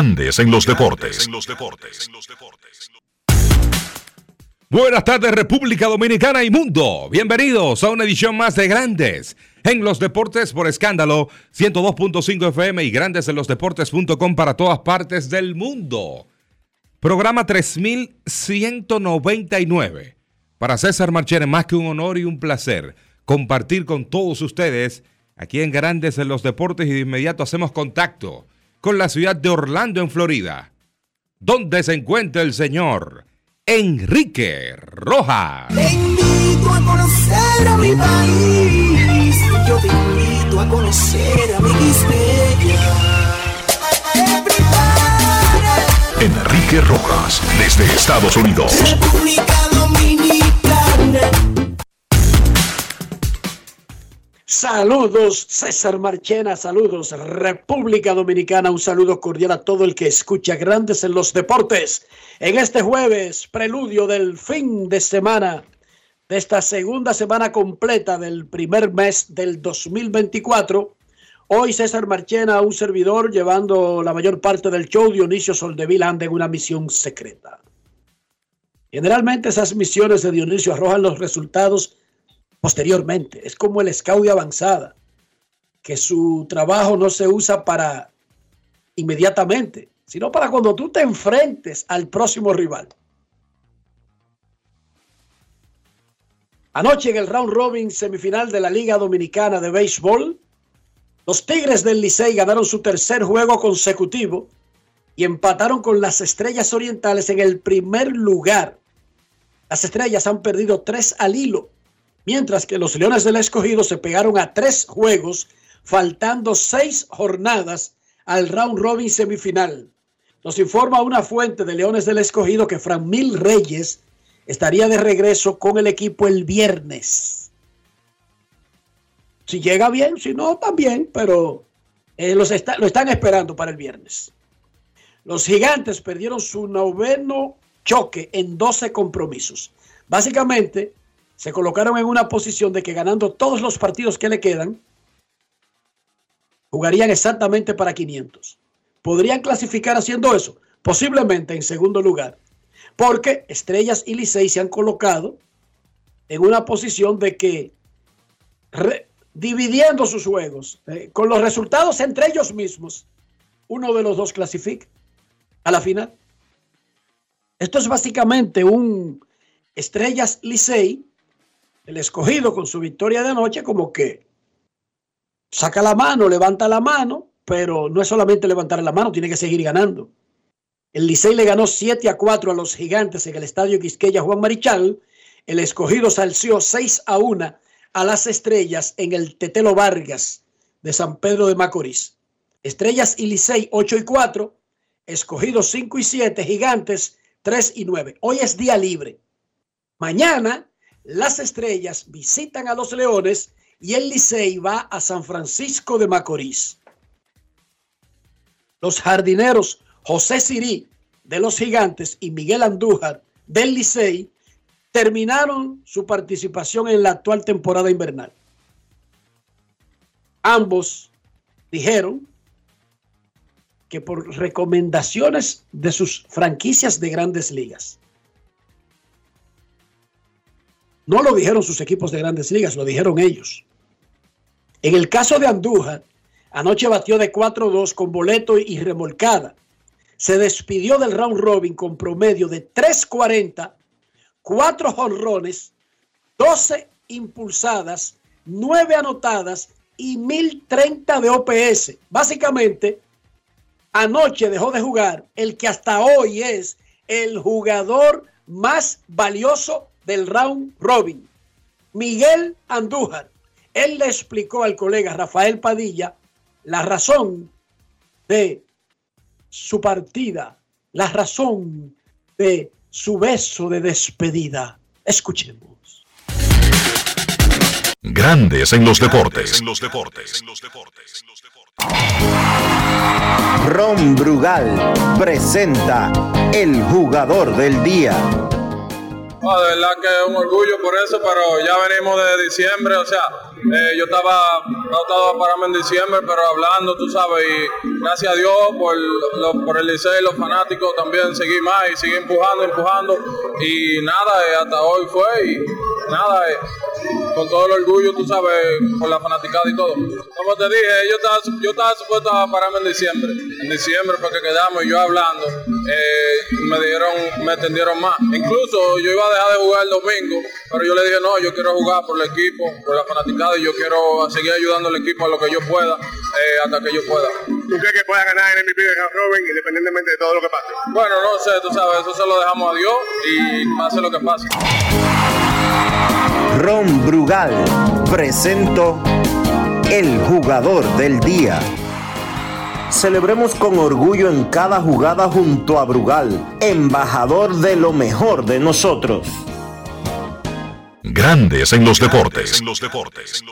Grandes en los deportes. Buenas tardes República Dominicana y mundo. Bienvenidos a una edición más de Grandes en los deportes por escándalo 102.5 FM y grandes en los deportes.com para todas partes del mundo. Programa 3199. Para César Marchene, más que un honor y un placer compartir con todos ustedes aquí en Grandes en los deportes y de inmediato hacemos contacto con la ciudad de Orlando, en Florida, donde se encuentra el señor Enrique Rojas. Te invito a conocer a mi país, yo te invito a conocer a mi Enrique Rojas, desde Estados Unidos. República Dominicana. Saludos, César Marchena, saludos, República Dominicana, un saludo cordial a todo el que escucha Grandes en los Deportes. En este jueves, preludio del fin de semana, de esta segunda semana completa del primer mes del 2024. Hoy César Marchena, un servidor, llevando la mayor parte del show, Dionisio Soldevila anda en una misión secreta. Generalmente esas misiones de Dionisio arrojan los resultados posteriormente. Es como el scout de avanzada, que su trabajo no se usa para inmediatamente, sino para cuando tú te enfrentes al próximo rival. Anoche en el round robin semifinal de la Liga Dominicana de Béisbol, los Tigres del Licey ganaron su tercer juego consecutivo y empataron con las Estrellas Orientales en el primer lugar. Las Estrellas han perdido tres al hilo mientras que los Leones del Escogido se pegaron a tres juegos, faltando seis jornadas al round robin semifinal. Nos informa una fuente de Leones del Escogido que Fran Mil Reyes estaría de regreso con el equipo el viernes. Si llega bien, si no, también, pero eh, los lo están esperando para el viernes. Los gigantes perdieron su noveno choque en 12 compromisos. Básicamente, se colocaron en una posición de que ganando todos los partidos que le quedan, jugarían exactamente para 500. ¿Podrían clasificar haciendo eso? Posiblemente en segundo lugar, porque Estrellas y Licey se han colocado en una posición de que dividiendo sus juegos, eh, con los resultados entre ellos mismos, uno de los dos clasifica a la final. Esto es básicamente un Estrellas Licey el escogido con su victoria de anoche como que saca la mano, levanta la mano, pero no es solamente levantar la mano, tiene que seguir ganando. El Licey le ganó 7 a 4 a los gigantes en el estadio Quisqueya Juan Marichal. El escogido salció 6 a 1 a las estrellas en el Tetelo Vargas de San Pedro de Macorís. Estrellas y Licey 8 y 4, escogidos 5 y 7, gigantes 3 y 9. Hoy es día libre. Mañana las estrellas visitan a los leones y el Licey va a San Francisco de Macorís. Los jardineros José Sirí de los Gigantes y Miguel Andújar del Licey terminaron su participación en la actual temporada invernal. Ambos dijeron que por recomendaciones de sus franquicias de grandes ligas, No lo dijeron sus equipos de grandes ligas, lo dijeron ellos. En el caso de Andújar, anoche batió de 4-2 con boleto y remolcada. se despidió del round robin con promedio de 340, 4 jonrones, 12 impulsadas, 9 anotadas y 1030 de OPS. Básicamente, anoche dejó de jugar el que hasta hoy es el jugador más valioso del round robin, Miguel Andújar. Él le explicó al colega Rafael Padilla la razón de su partida, la razón de su beso de despedida. Escuchemos. Grandes en los deportes. En los deportes. Ron Brugal presenta el jugador del día. No, de verdad que es un orgullo por eso, pero ya venimos de diciembre, o sea, eh, yo estaba tratado de pararme en diciembre, pero hablando, tú sabes, y gracias a Dios por, lo- por el liceo y los fanáticos también seguí más y seguí empujando, empujando, y nada, eh, hasta hoy fue, y nada, eh, con todo el orgullo, tú sabes, por la fanaticada y todo. Como te dije, yo estaba, yo estaba supuesto a pararme en diciembre, en diciembre porque quedamos y yo hablando, me dieron, me tendieron más. Incluso yo iba a dejar de jugar el domingo, pero yo le dije, no, yo quiero jugar por el equipo, por la fanaticada y yo quiero seguir ayudando al equipo a lo que yo pueda, eh, hasta que yo pueda. ¿Tú crees que pueda ganar el MVP de Robin independientemente de todo lo que pase? Bueno, no sé, tú sabes, eso se lo dejamos a Dios y pase lo que pase. Ron Brugal presento el jugador del día. Celebremos con orgullo en cada jugada junto a Brugal, embajador de lo mejor de nosotros. Grandes en los deportes. En los deportes.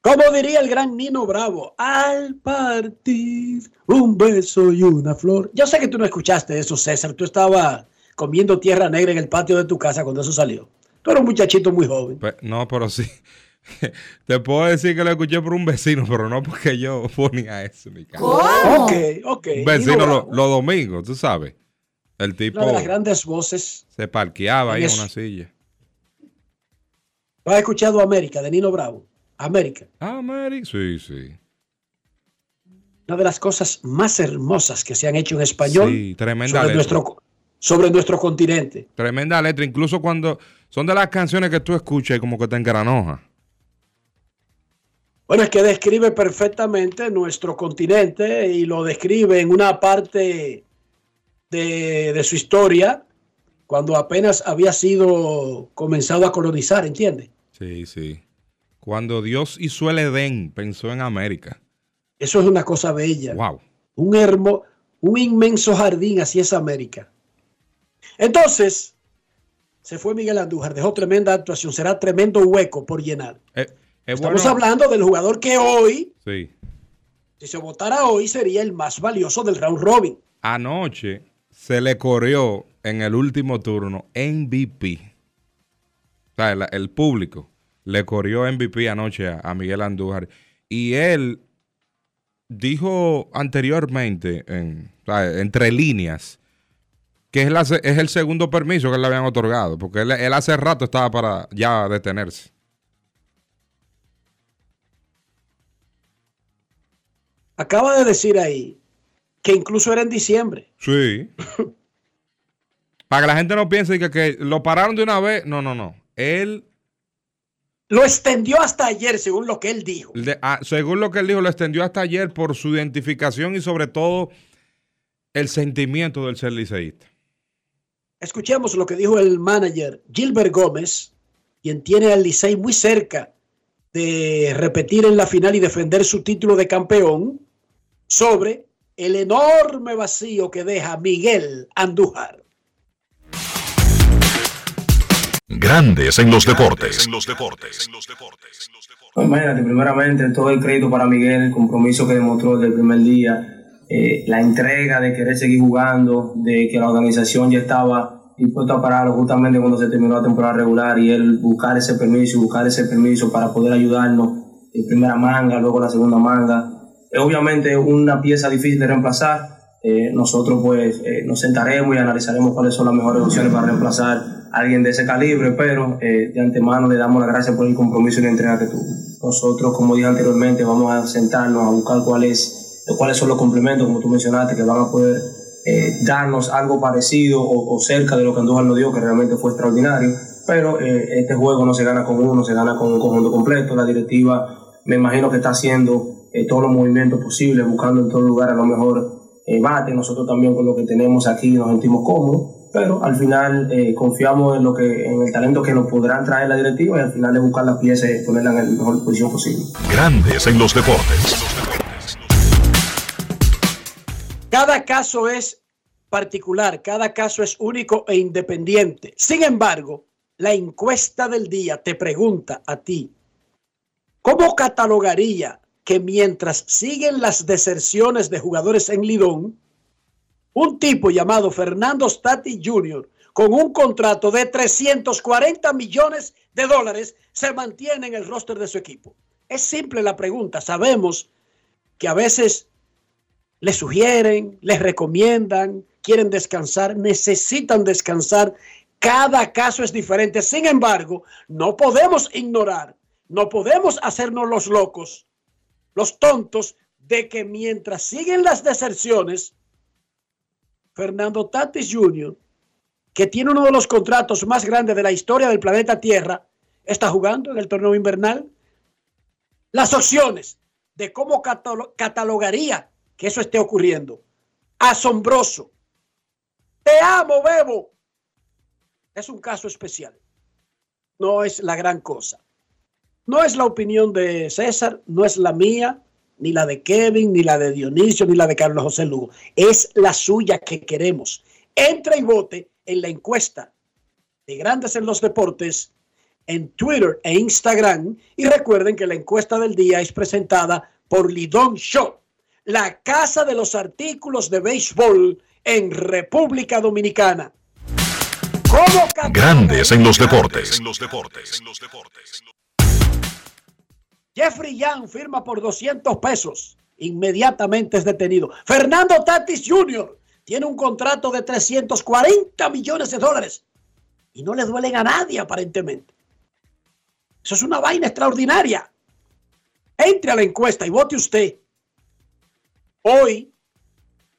Como diría el gran Nino Bravo, al partir un beso y una flor. Yo sé que tú no escuchaste eso, César. Tú estabas comiendo tierra negra en el patio de tu casa cuando eso salió. Tú eres un muchachito muy joven. Pe- no, pero sí. Te puedo decir que lo escuché por un vecino, pero no porque yo ponía eso en mi casa. Ok, ok. Un vecino lo- los domingos, tú sabes. El tipo Una de las grandes voces. se parqueaba ahí en una silla. ¿Tú has escuchado América de Nino Bravo? América. Mary. Sí, sí. Una de las cosas más hermosas que se han hecho en español Sí, tremenda sobre, letra. nuestro, sobre nuestro continente. Tremenda letra, incluso cuando son de las canciones que tú escuchas y como que te engranoja. Bueno, es que describe perfectamente nuestro continente y lo describe en una parte de, de su historia cuando apenas había sido comenzado a colonizar, ¿entiendes? Sí, sí. Cuando Dios hizo el Edén, pensó en América. Eso es una cosa bella. Wow. Un hermo, un inmenso jardín, así es América. Entonces, se fue Miguel Andújar, dejó tremenda actuación, será tremendo hueco por llenar. Eh, es Estamos bueno- hablando del jugador que hoy, Sí. si se votara hoy, sería el más valioso del round robin. Anoche se le corrió en el último turno MVP. El, público le corrió MVP anoche a, Miguel Andújar. Y él dijo anteriormente, en, entre líneas, que es, el segundo permiso que le habían otorgado. Porque él hace rato estaba para ya detenerse. Acaba de decir ahí que incluso era en diciembre. Sí. Para que la gente no piense que, que lo pararon de una vez. No, no, no. Él, Lo extendió hasta ayer, según lo que él dijo. de- ah, según lo que él dijo, lo extendió hasta ayer por su identificación y sobre todo el sentimiento del ser liceísta. Escuchemos lo que dijo el manager Gilbert Gómez, quien tiene al Licey muy cerca de repetir en la final y defender su título de campeón, sobre el enorme vacío que deja Miguel Andújar. Grandes en los deportes. En los deportes. Pues imagínate, primeramente, todo el crédito para Miguel, el compromiso que demostró desde el primer día, eh, la entrega de querer seguir jugando, de que la organización ya estaba dispuesta a pararlo justamente cuando se terminó la temporada regular y él buscar ese permiso y buscar ese permiso para poder ayudarnos en primera manga, luego la segunda manga. Obviamente una pieza difícil de reemplazar. Eh, nosotros pues eh, nos sentaremos y analizaremos cuáles son las mejores opciones para reemplazar a alguien de ese calibre, pero eh, de antemano le damos las gracias por el compromiso y la entrega que tuvo. Nosotros, como dije anteriormente, vamos a sentarnos a buscar cuál es de cuáles son los complementos, como tú mencionaste, que van a poder eh, darnos algo parecido o, cerca de lo que Andújar nos dio, que realmente fue extraordinario. Pero este juego no se gana con uno, se gana con un conjunto completo. La directiva me imagino que está haciendo eh, todos los movimientos posibles, buscando en todo lugar a lo mejor bate. Nosotros también con lo que tenemos aquí nos sentimos cómodos pero al final confiamos en lo que en el talento que nos podrán traer la directiva y al final de buscar las piezas y ponerla en la mejor posición posible. Grandes en los deportes. Cada caso es particular, cada caso es único e independiente. Sin embargo, la encuesta del día te pregunta a ti, ¿cómo catalogaría que mientras siguen las deserciones de jugadores en Lidón, un tipo llamado Fernando Stati Jr., con un contrato de 340 millones de dólares, se mantiene en el roster de su equipo? Es simple la pregunta. Sabemos que a veces les sugieren, les recomiendan, quieren descansar, necesitan descansar. Cada caso es diferente. Sin embargo, no podemos ignorar, no podemos hacernos los locos, los tontos, de que mientras siguen las deserciones, Fernando Tatis Jr., que tiene uno de los contratos más grandes de la historia del planeta Tierra, está jugando en el torneo invernal. Las opciones de cómo catalogaría que eso esté ocurriendo. Asombroso. Te amo, Bebo. Es un caso especial. No es la gran cosa. No es la opinión de César, no es la mía, ni la de Kevin, ni la de Dionisio, ni la de Carlos José Lugo. Es la suya que queremos. Entra y vote en la encuesta de Grandes en los Deportes en Twitter e Instagram. Y recuerden que la encuesta del día es presentada por Lidón Show la Casa de los Artículos de Béisbol en República Dominicana. Grandes en los deportes. Jeffrey Young firma por 200 pesos. Inmediatamente es detenido. Fernando Tatis Jr. tiene un contrato de 340 millones de dólares. Y no le duelen a nadie aparentemente. Eso es una vaina extraordinaria. Entre a la encuesta y vote usted Hoy,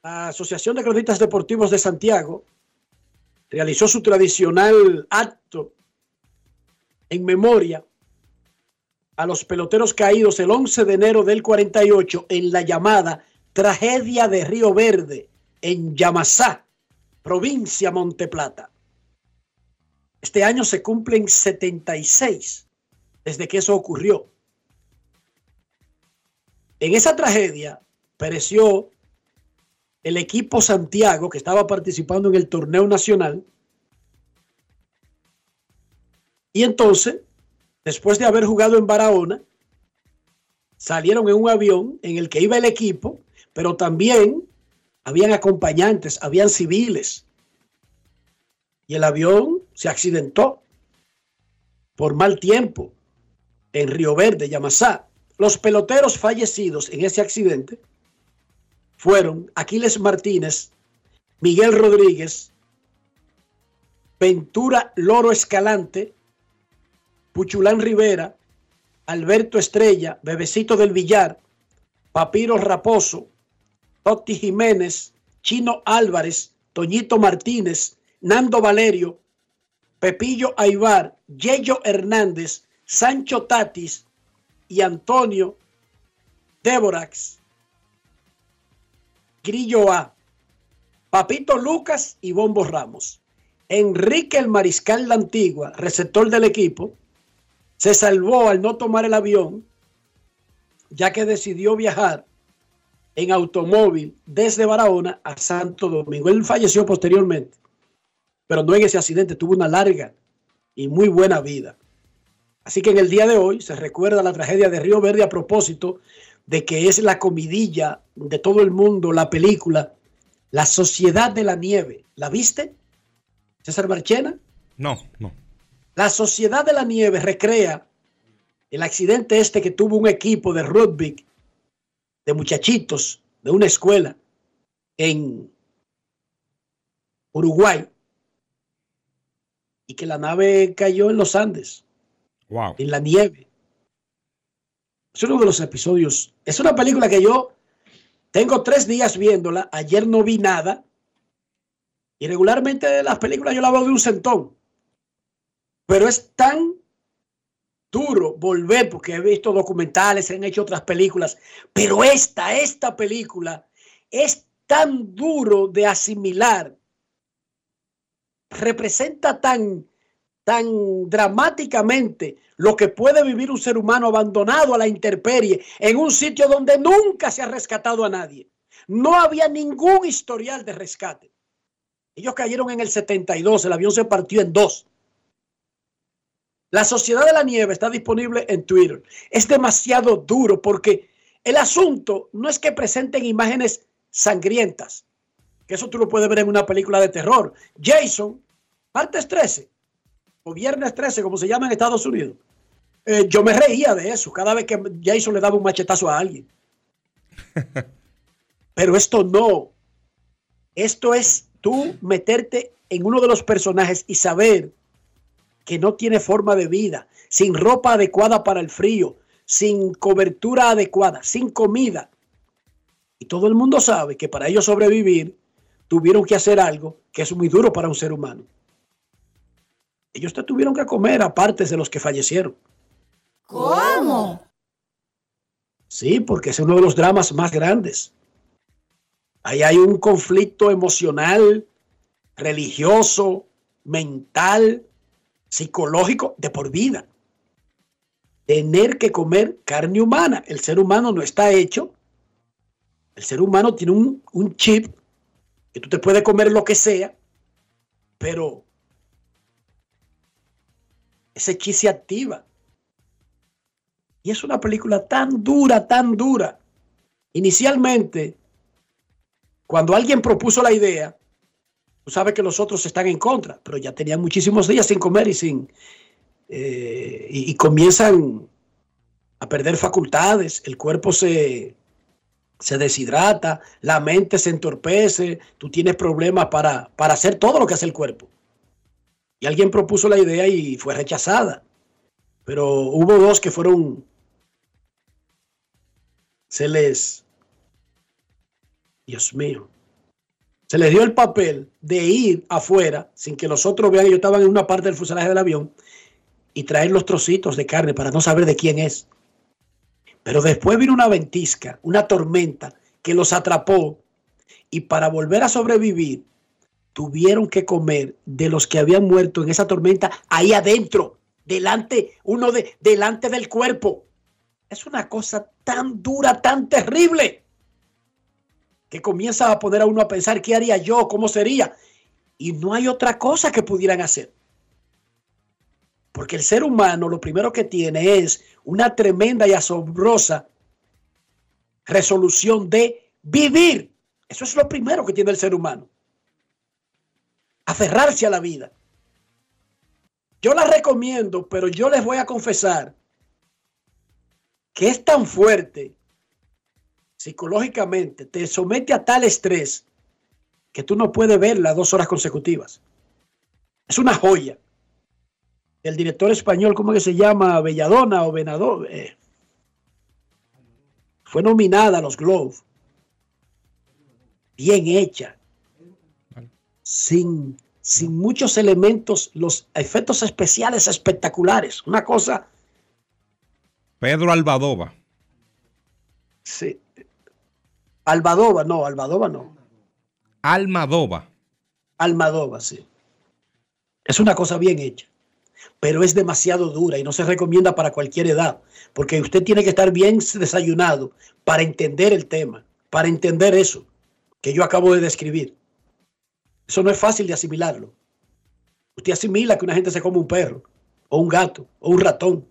la Asociación de Cronistas Deportivos de Santiago realizó su tradicional acto en memoria a los peloteros caídos el 11 de enero del 48 en la llamada tragedia de Río Verde en Yamasá, provincia Monteplata. Este año se cumplen 76 desde que eso ocurrió. En esa tragedia, pereció el equipo Santiago que estaba participando en el torneo nacional. Y entonces, después de haber jugado en Barahona, salieron en un avión en el que iba el equipo, pero también habían acompañantes, habían civiles. Y el avión se accidentó por mal tiempo en Río Verde, Yamasá. Los peloteros fallecidos en ese accidente fueron Aquiles Martínez, Miguel Rodríguez, Ventura Loro Escalante, Puchulán Rivera, Alberto Estrella, Bebecito del Villar, Papiro Raposo, Totti Jiménez, Chino Álvarez, Toñito Martínez, Nando Valerio, Pepillo Aibar, Yello Hernández, Sancho Tatis y Antonio Déborax Grillo A, Papito Lucas y Bombo Ramos. Enrique el Mariscal la Antigua, receptor del equipo, se salvó al no tomar el avión, ya que decidió viajar en automóvil desde Barahona a Santo Domingo. Él falleció posteriormente, pero no en ese accidente, tuvo una larga y muy buena vida. Así que en el día de hoy se recuerda la tragedia de Río Verde a propósito de que es la comidilla de todo el mundo, la película, La Sociedad de la Nieve. ¿La viste? César Marchena. No, no. La Sociedad de la Nieve recrea el accidente este que tuvo un equipo de rugby, de muchachitos, de una escuela en Uruguay, y que la nave cayó en los Andes, wow. en la nieve. Es uno de los episodios. Es una película que yo Tengo tres días viéndola. Ayer no vi nada. Y regularmente las películas yo las veo de un centón. Pero es tan duro volver, porque he visto documentales, se han hecho otras películas. Pero esta, esta película es tan duro de asimilar. Representa tan, tan dramáticamente lo que puede vivir un ser humano abandonado a la intemperie en un sitio donde nunca se ha rescatado a nadie. No había ningún historial de rescate. Ellos cayeron en el 72, el avión se partió en dos. La Sociedad de la Nieve está disponible en Twitter. Es demasiado duro porque el asunto no es que presenten imágenes sangrientas, que eso tú lo puedes ver en una película de terror. Jason, martes 13 o viernes 13, como se llama en Estados Unidos. Eh, yo me reía de eso cada vez que Jason le daba un machetazo a alguien. Pero esto no. Esto es tú meterte en uno de los personajes y saber que no tiene forma de vida, sin ropa adecuada para el frío, sin cobertura adecuada, sin comida. Y todo el mundo sabe que para ellos sobrevivir tuvieron que hacer algo que es muy duro para un ser humano. Ellos te tuvieron que comer aparte de los que fallecieron. ¿Cómo? Sí, porque es uno de los dramas más grandes. Ahí hay un conflicto emocional, religioso, mental, psicológico de por vida. Tener que comer carne humana. El ser humano no está hecho. El ser humano tiene un, un chip que tú te puedes comer lo que sea, pero ese chip se activa. Y es una película tan dura, tan dura. Inicialmente, cuando alguien propuso la idea, tú sabes que los otros están en contra, pero ya tenían muchísimos días sin comer y sin... Eh, y, y comienzan a perder facultades, el cuerpo se, se deshidrata, la mente se entorpece, tú tienes problemas para, para hacer todo lo que hace el cuerpo. Y alguien propuso la idea y fue rechazada. Pero hubo dos que fueron, se les, Dios mío, se les dio el papel de ir afuera sin que los otros vean, ellos estaban en una parte del fuselaje del avión y traer los trocitos de carne para no saber de quién es. Pero después vino una ventisca, una tormenta que los atrapó y para volver a sobrevivir tuvieron que comer de los que habían muerto en esa tormenta ahí adentro, delante, uno de, delante del cuerpo. Es una cosa tan dura, tan terrible, que comienza a poner a uno a pensar qué haría yo, cómo sería. Y no hay otra cosa que pudieran hacer. Porque el ser humano lo primero que tiene es una tremenda y asombrosa resolución de vivir. Eso es lo primero que tiene el ser humano. Aferrarse a la vida. Yo la recomiendo, pero yo les voy a confesar que es tan fuerte psicológicamente, te somete a tal estrés que tú no puedes verla dos horas consecutivas. Es una joya. El director español, ¿cómo que se llama? Belladona o Venador. Eh, fue nominada a los Globes. Bien hecha. Sin, sin muchos elementos, los efectos especiales espectaculares. Una cosa. Pedro Albadoba. Sí. Albadoba, no, Albadoba no. Almadoba. Almadoba, sí. Es una cosa bien hecha, pero es demasiado dura y no se recomienda para cualquier edad, porque usted tiene que estar bien desayunado para entender el tema, para entender eso que yo acabo de describir. Eso no es fácil de asimilarlo. Usted asimila que una gente se come un perro, o un gato, o un ratón,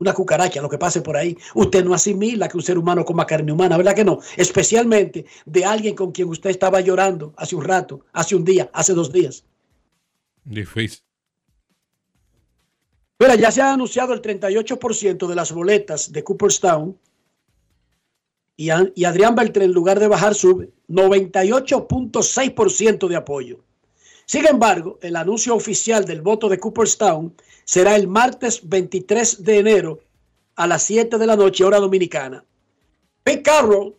una cucaracha, lo que pase por ahí. Usted no asimila que un ser humano coma carne humana, ¿verdad que no? Especialmente de alguien con quien usted estaba llorando hace un rato, hace un día, hace dos días. Difícil. Mira, ya se ha anunciado el 38% de las boletas de Cooperstown y, y Adrián Beltrán, en lugar de bajar, sube 98.6% de apoyo. Sin embargo, el anuncio oficial del voto de Cooperstown será el martes 23 de enero a las 7 de la noche, hora dominicana. Pete Carroll,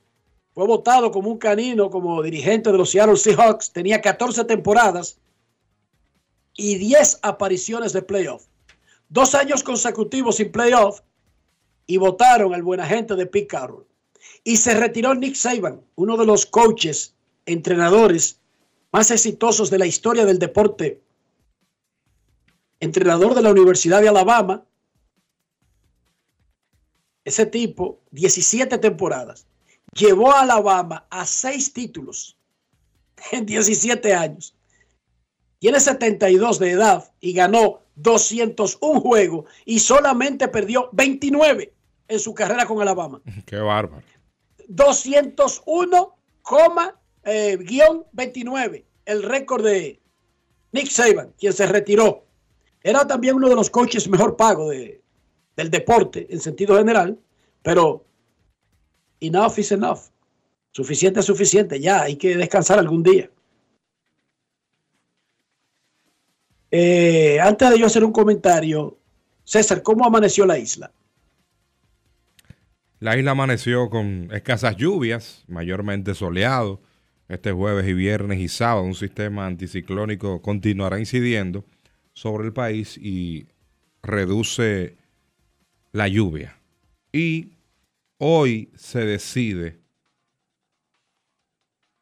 fue votado como un canino, como dirigente de los Seattle Seahawks. Tenía 14 temporadas y 10 apariciones de playoff. Dos años consecutivos sin playoff y votaron al buen agente de Pete Carroll. Y se retiró Nick Saban, uno de los coaches, entrenadores más exitosos de la historia del deporte. Entrenador de la Universidad de Alabama. Ese tipo, 17 temporadas. Llevó a Alabama a seis títulos en 17 años. Tiene 72 de edad y ganó 201 juegos y solamente perdió 29 en su carrera con Alabama. Qué bárbaro. 201, eh, guion 29, el récord de Nick Saban, quien se retiró. Era también uno de los coaches mejor pagos de, del deporte en sentido general, pero enough is enough. Suficiente es suficiente, ya hay que descansar algún día. Eh, antes de yo hacer un comentario, César, ¿cómo amaneció la isla? La isla amaneció con escasas lluvias, mayormente soleado. Este jueves y viernes y sábado un sistema anticiclónico continuará incidiendo sobre el país y reduce la lluvia. Y hoy se decide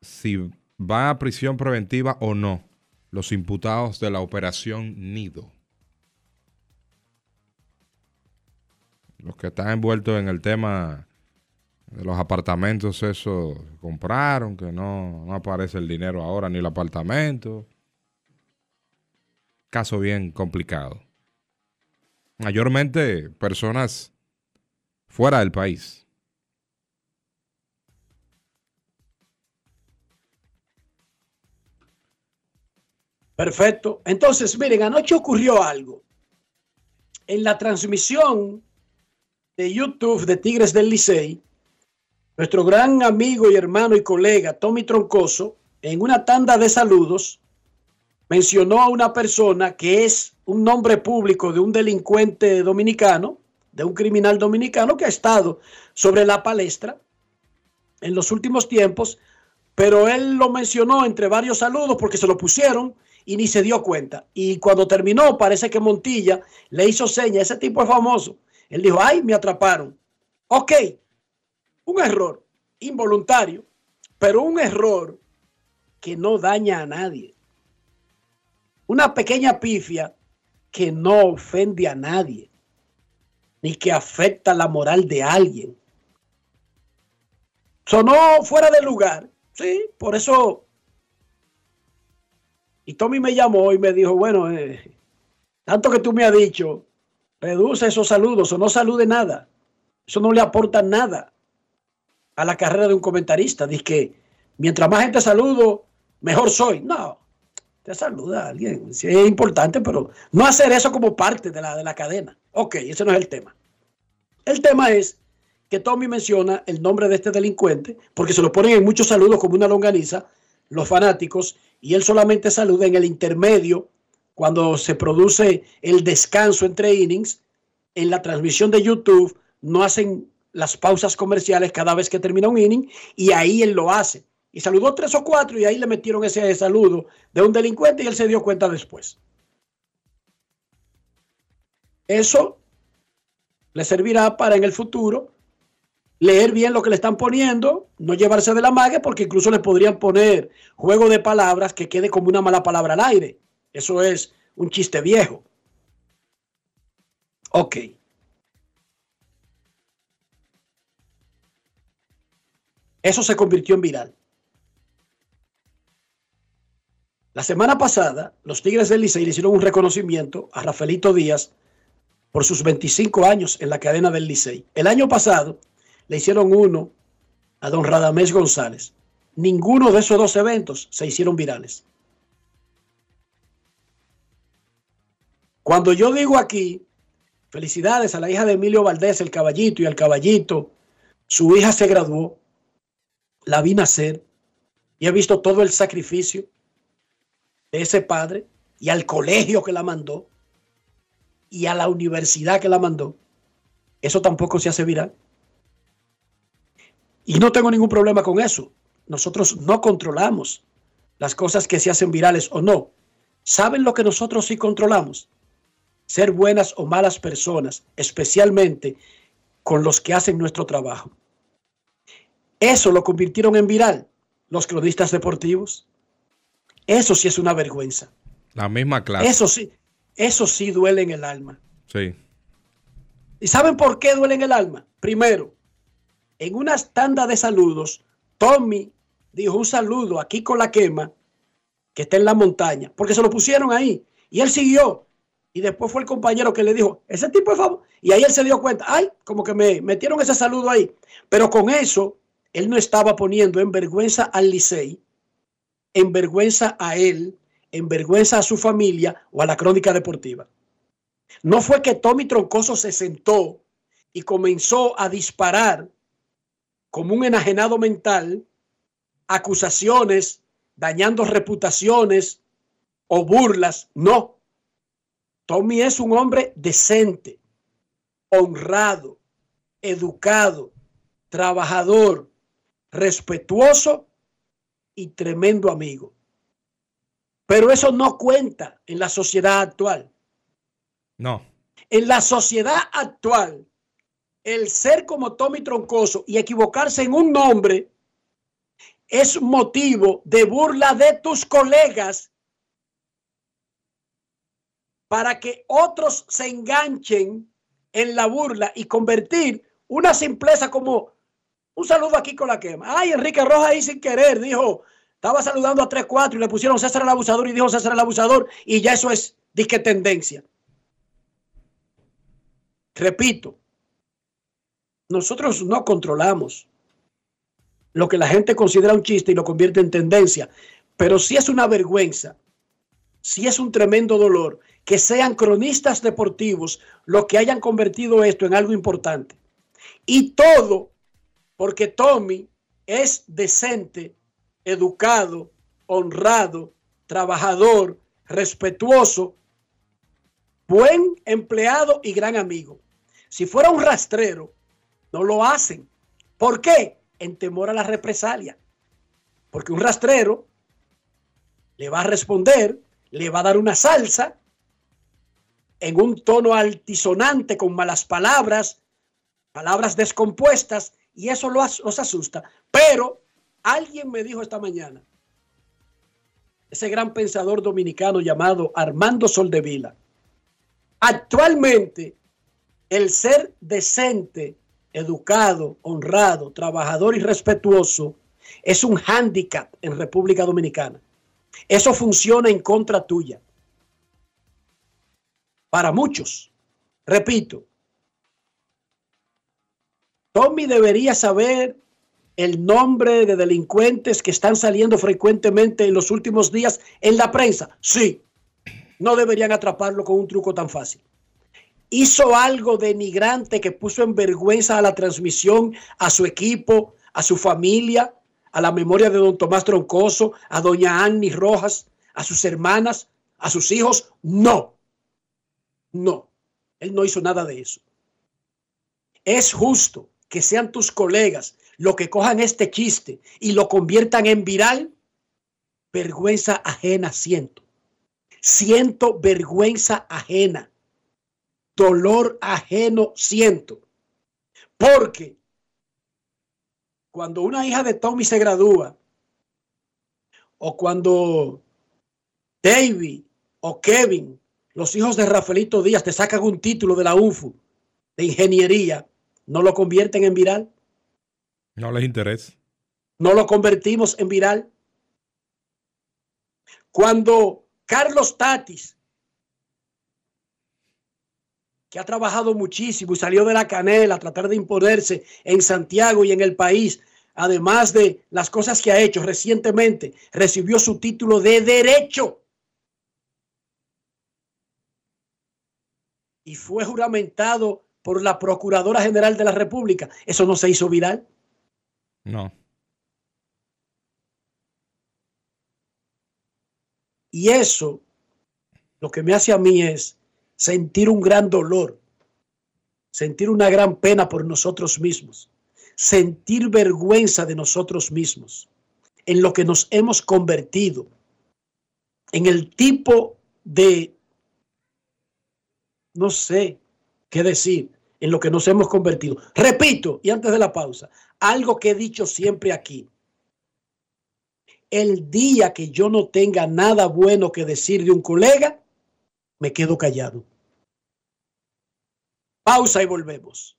si va a prisión preventiva o no los imputados de la operación Nido. Los que están envueltos en el tema de los apartamentos, eso compraron, que no, no aparece el dinero ahora ni el apartamento. Caso bien complicado. Mayormente personas fuera del país. Perfecto. Entonces, miren, anoche ocurrió algo. En la transmisión de YouTube de Tigres del Licey, nuestro gran amigo y hermano y colega Tommy Troncoso, en una tanda de saludos, mencionó a una persona que es un nombre público de un delincuente dominicano, de un criminal dominicano que ha estado sobre la palestra en los últimos tiempos, pero él lo mencionó entre varios saludos porque se lo pusieron y ni se dio cuenta. Y cuando terminó, parece que Montilla le hizo seña. Ese tipo es famoso. Él dijo, ay, me atraparon. Ok, un error involuntario, pero un error que no daña a nadie. Una pequeña pifia que no ofende a nadie, ni que afecta la moral de alguien. Sonó fuera de lugar, sí, por eso y Tommy me llamó y me dijo, bueno, eh, tanto que tú me has dicho, reduce esos saludos o no salude nada. Eso no le aporta nada a la carrera de un comentarista. Dice que mientras más gente saludo, mejor soy. No, te saluda a alguien. Sí, es importante, pero no hacer eso como parte de la, de la cadena. Ok, ese no es el tema. El tema es que Tommy menciona el nombre de este delincuente, porque se lo ponen en muchos saludos como una longaniza, los fanáticos, y él solamente saluda en el intermedio cuando se produce el descanso entre innings. En la transmisión de YouTube no hacen las pausas comerciales cada vez que termina un inning y ahí él lo hace. Y saludó tres o cuatro y ahí le metieron ese saludo de un delincuente y él se dio cuenta después. Eso le servirá para en el futuro leer bien lo que le están poniendo, no llevarse de la mague, porque incluso le podrían poner juego de palabras que quede como una mala palabra al aire. Eso es un chiste viejo. Ok. Eso se convirtió en viral. La semana pasada, los Tigres del Licey le hicieron un reconocimiento a Rafaelito Díaz por sus 25 años en la cadena del Licey. El año pasado, le hicieron uno a don Radamés González. Ninguno de esos dos eventos se hicieron virales. Cuando yo digo aquí, felicidades a la hija de Emilio Valdés, el caballito y al caballito, su hija se graduó, la vi nacer y he visto todo el sacrificio de ese padre y al colegio que la mandó y a la universidad que la mandó. Eso tampoco se hace viral. Y no tengo ningún problema con eso. Nosotros no controlamos las cosas que se hacen virales o no. ¿Saben lo que nosotros sí controlamos? Ser buenas o malas personas, especialmente con los que hacen nuestro trabajo. Eso lo convirtieron en viral los cronistas deportivos. Eso sí es una vergüenza. La misma clase. Eso sí, eso sí duele en el alma. Sí. ¿Y saben por qué duele en el alma? Primero, en una tanda de saludos, Tommy dijo un saludo aquí con la quema, que está en la montaña, porque se lo pusieron ahí. Y él siguió. Y después fue el compañero que le dijo, ese tipo es favor. Y ahí él se dio cuenta, ay, como que me metieron ese saludo ahí. Pero con eso, él no estaba poniendo en vergüenza al Licey, en vergüenza a él, en vergüenza a su familia o a la crónica deportiva. No fue que Tommy Troncoso se sentó y comenzó a disparar como un enajenado mental acusaciones, dañando reputaciones o burlas. No. Tommy es un hombre decente, honrado, educado, trabajador, respetuoso y tremendo amigo. Pero eso no cuenta en la sociedad actual. No. En la sociedad actual, el ser como Tommy Troncoso y equivocarse en un nombre es motivo de burla de tus colegas para que otros se enganchen en la burla y convertir una simpleza como un saludo aquí con la quema. Ay, Enrique Rojas ahí sin querer dijo, estaba saludando a 3-4 y le pusieron César el abusador y dijo César el abusador y ya eso es disque tendencia. Repito, nosotros no controlamos lo que la gente considera un chiste y lo convierte en tendencia, pero sí es una vergüenza, sí es un tremendo dolor que sean cronistas deportivos los que hayan convertido esto en algo importante. Y todo porque Tommy es decente, educado, honrado, trabajador, respetuoso, buen empleado y gran amigo. Si fuera un rastrero, no lo hacen. ¿Por qué? En temor a la represalia. Porque un rastrero le va a responder, le va a dar una salsa en un tono altisonante con malas palabras, palabras descompuestas, y eso los asusta. Pero alguien me dijo esta mañana, ese gran pensador dominicano llamado Armando Soldevila, actualmente el ser decente, educado, honrado, trabajador y respetuoso es un hándicap en República Dominicana. Eso funciona en contra tuya. Para muchos, repito, Tommy debería saber el nombre de delincuentes que están saliendo frecuentemente en los últimos días en la prensa. Sí, no deberían atraparlo con un truco tan fácil hizo algo denigrante que puso en vergüenza a la transmisión, a su equipo, a su familia, a la memoria de don Tomás Troncoso, a doña Annie Rojas, a sus hermanas, a sus hijos. No, no, él no hizo nada de eso. Es justo que sean tus colegas los que cojan este chiste y lo conviertan en viral. Vergüenza ajena siento. Siento vergüenza ajena dolor ajeno siento. Porque cuando una hija de Tommy se gradúa, o cuando David o Kevin, los hijos de Rafaelito Díaz, te sacan un título de la UFU de ingeniería, ¿no lo convierten en viral? No les interesa. ¿No lo convertimos en viral? Cuando Carlos Tatis que ha trabajado muchísimo y salió de la canela a tratar de imponerse en Santiago y en el país, además de las cosas que ha hecho recientemente, recibió su título de derecho. Y fue juramentado por la Procuradora General de la República. ¿Eso no se hizo viral? No. Y eso, lo que me hace a mí es sentir un gran dolor, sentir una gran pena por nosotros mismos, sentir vergüenza de nosotros mismos, en lo que nos hemos convertido, en el tipo de, no sé qué decir, en lo que nos hemos convertido. Repito, y antes de la pausa, algo que he dicho siempre aquí. El día que yo no tenga nada bueno que decir de un colega, me quedo callado. Pausa y volvemos.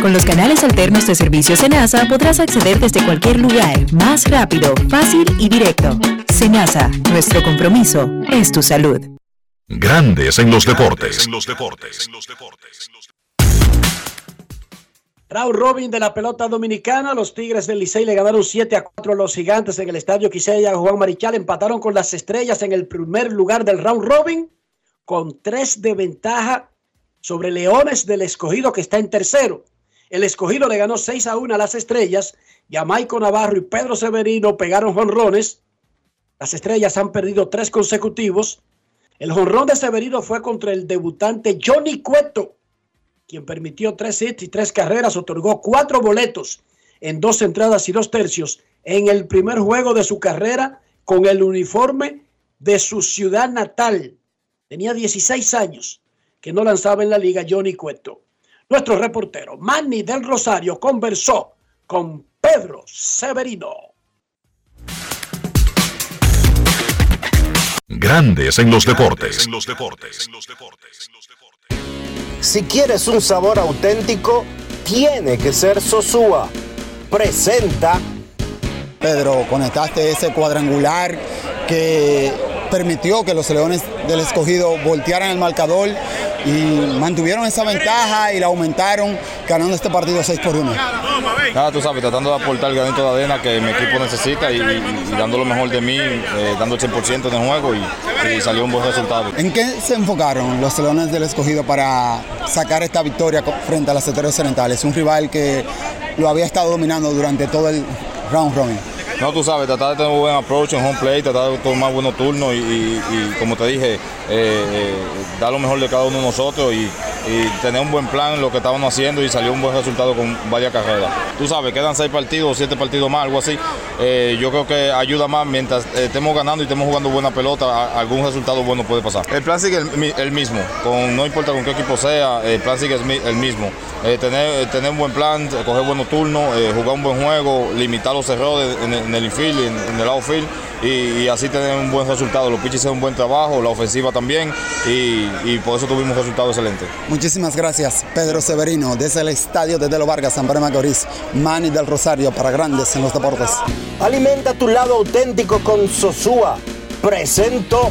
Con los canales alternos de servicio Senasa podrás acceder desde cualquier lugar, más rápido, fácil y directo. Senasa, nuestro compromiso es tu salud. Grandes en los deportes. Raúl Robin de la pelota dominicana. Los Tigres del Licey le ganaron 7 a 4 a los Gigantes en el estadio Quisella. Juan Marichal empataron con las estrellas en el primer lugar del Round Robin con 3 de ventaja sobre Leones del Escogido que está en tercero. El Escogido le ganó 6 a 1 a las estrellas. Y a Maico Navarro y Pedro Severino pegaron jonrones. Las estrellas han perdido tres consecutivos. El jonrón de Severino fue contra el debutante Johnny Cueto, quien permitió tres hits y tres carreras, otorgó cuatro boletos en dos entradas y dos tercios en el primer juego de su carrera con el uniforme de su ciudad natal. Tenía 16 años que no lanzaba en la liga Johnny Cueto. Nuestro reportero Manny del Rosario conversó con Pedro Severino. Grandes en los deportes. Si quieres un sabor auténtico, tiene que ser Sosúa. Presenta. Pedro, conectaste ese cuadrangular que permitió que los Leones del Escogido voltearan el marcador y mantuvieron esa ventaja y la aumentaron ganando este partido 6 por 1. Nada, tú sabes, tratando de aportar el granito de arena que mi equipo necesita y, dando lo mejor de mí, eh, dando el 100% en el juego y, y salió un buen resultado. ¿En qué se enfocaron los Leones del Escogido para sacar esta victoria frente a las Estrellas Orientales? Un rival que lo había estado dominando durante todo el round robin. No, tú sabes, tratar de tener un buen approach en home play, tratar de tomar buenos turnos y, como te dije, eh, eh, dar lo mejor de cada uno de nosotros y, tener un buen plan en lo que estábamos haciendo y salió un buen resultado con varias carreras. Tú sabes, quedan seis partidos siete partidos más, algo así. Eh, yo creo que ayuda más mientras estemos ganando y estemos jugando buena pelota, algún resultado bueno puede pasar. El plan sigue el, el mismo, con, no importa con qué equipo sea, el plan sigue el mi- el mismo. Tener, tener un buen plan, coger buenos turnos, jugar un buen juego, limitar los errores en, el- en el infield, en, en el outfield y, y así tener un buen resultado. Los pitchers hicieron un buen trabajo, la ofensiva también y, y por eso tuvimos resultados excelentes. Muchísimas gracias, Pedro Severino, desde el estadio de Telo Vargas, San Pedro de Macorís, Manny del Rosario para Grandes en los Deportes. Alimenta tu lado auténtico con Sosúa. Presento.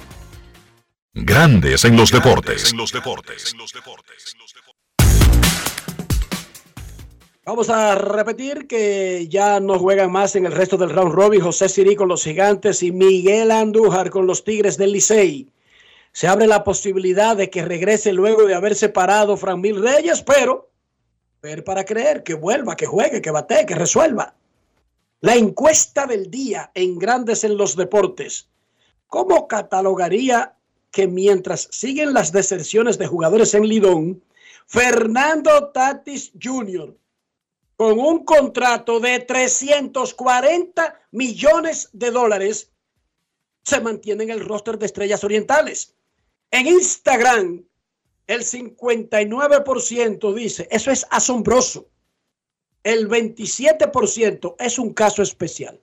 Grandes en los deportes. Vamos a repetir que ya no juegan más en el resto del round robin José Sirí con los gigantes y Miguel Andújar con los Tigres del Licey. Se abre la posibilidad de que regrese luego de haber separado Fran Mil Reyes, pero ver para creer, que vuelva, que juegue, que bate, que resuelva. La encuesta del día en Grandes en los Deportes. ¿Cómo catalogaría que mientras siguen las deserciones de jugadores en Lidón, Fernando Tatis Jr., con un contrato de 340 millones de dólares, se mantiene en el roster de Estrellas Orientales. En Instagram, el 59% dice, eso es asombroso. El 27% es un caso especial.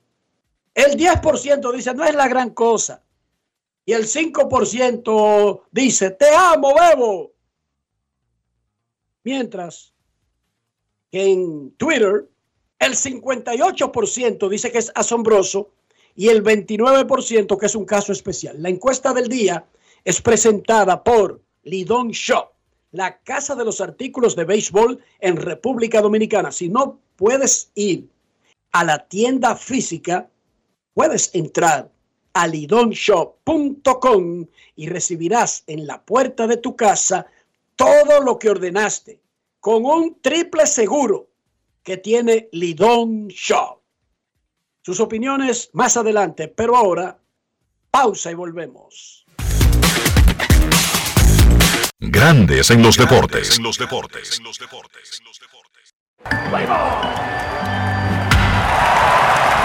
El 10% dice, no es la gran cosa. Y el 5% dice, te amo, bebo. Mientras que en Twitter, el 58% dice que es asombroso y el 29% que es un caso especial. La encuesta del día es presentada por Lidon Shop, la casa de los artículos de béisbol en República Dominicana. Si no puedes ir a la tienda física, puedes entrar a lidonshop.com y recibirás en la puerta de tu casa todo lo que ordenaste con un triple seguro que tiene Lidon Shop. Sus opiniones más adelante, pero ahora pausa y volvemos. Grandes en los deportes.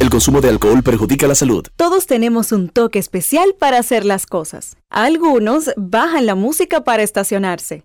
El consumo de alcohol perjudica la salud. Todos tenemos un toque especial para hacer las cosas. Algunos bajan la música para estacionarse.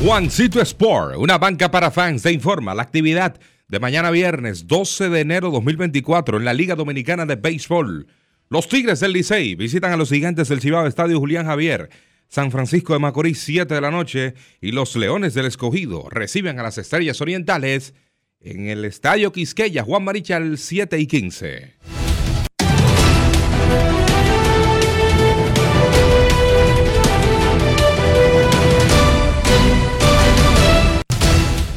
Juancito Sport, una banca para fans, te informa la actividad de mañana viernes 12 de enero 2024 en la Liga Dominicana de Béisbol. Los Tigres del Licey visitan a los gigantes del Cibao Estadio Julián Javier. San Francisco de Macorís 7 de la noche y los Leones del Escogido reciben a las Estrellas Orientales en el Estadio Quisqueya Juan Marichal 7 y 15.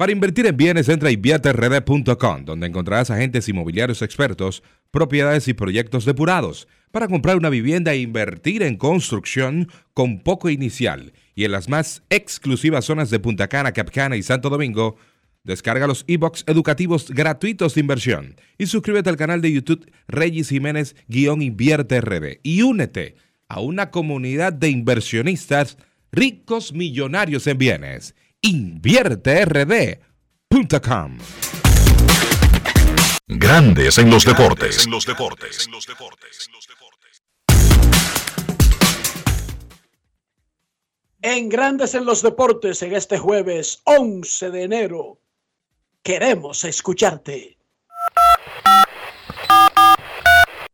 Para invertir en bienes, entra a invierterd.com, donde encontrarás agentes inmobiliarios expertos, propiedades y proyectos depurados para comprar una vivienda e invertir en construcción con poco inicial. Y en las más exclusivas zonas de Punta Cana, Capcana y Santo Domingo, descarga los e-books educativos gratuitos de inversión y suscríbete al canal de YouTube Reyes Jiménez-Invierte RD y únete a una comunidad de inversionistas ricos millonarios en bienes invierterd.com. Grandes en los deportes. En Grandes en los Deportes, en este jueves 11 de enero, queremos escucharte.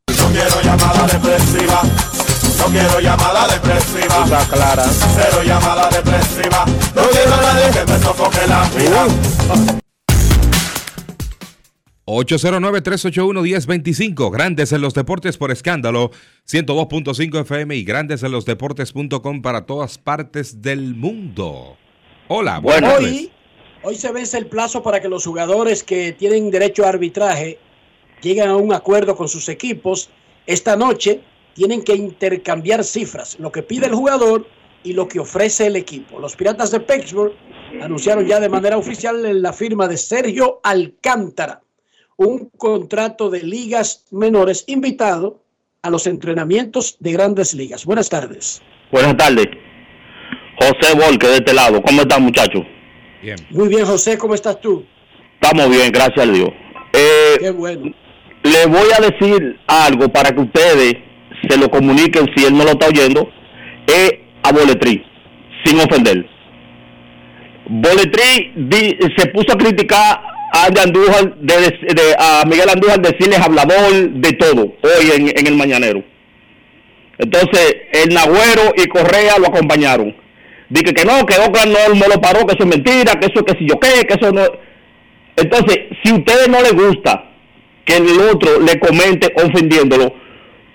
No quiero llamada depresiva. No quiero llamada depresiva. Está clara. Cero llamada depresiva. No quiero a nadie que me sofoque la vida. 809-381-1025, Grandes en los Deportes por escándalo, 102.5 FM y Grandes en los Deportes.com para todas partes del mundo. Hola, buenas tardes. Hoy, hoy se vence el plazo para que los jugadores que tienen derecho a arbitraje lleguen a un acuerdo con sus equipos. Esta noche tienen que intercambiar cifras, lo que pide el jugador y lo que ofrece el equipo. Los Piratas de Pittsburgh anunciaron ya de manera oficial la firma de Sergio Alcántara, un contrato de ligas menores invitado a los entrenamientos de grandes ligas. Buenas tardes. Buenas tardes. José Volque de este lado. ¿Cómo están, muchachos? Bien. Muy bien, José, ¿cómo estás tú? Estamos bien, gracias a Dios. Eh, Qué bueno. le voy a decir algo para que ustedes se lo comuniquen si él no lo está oyendo. Es a Boletrí, sin ofender. Boletrí di- se puso a criticar a, Andújar de, de- a Miguel Andújar, decirles hablador de todo hoy en, en el Mañanero. Entonces, el Nagüero y Correa lo acompañaron. Dije que no, que Oakland no, no lo paró, que eso es mentira, que eso que si yo qué, que eso no. Entonces, si a ustedes no les gusta que el otro le comente ofendiéndolo,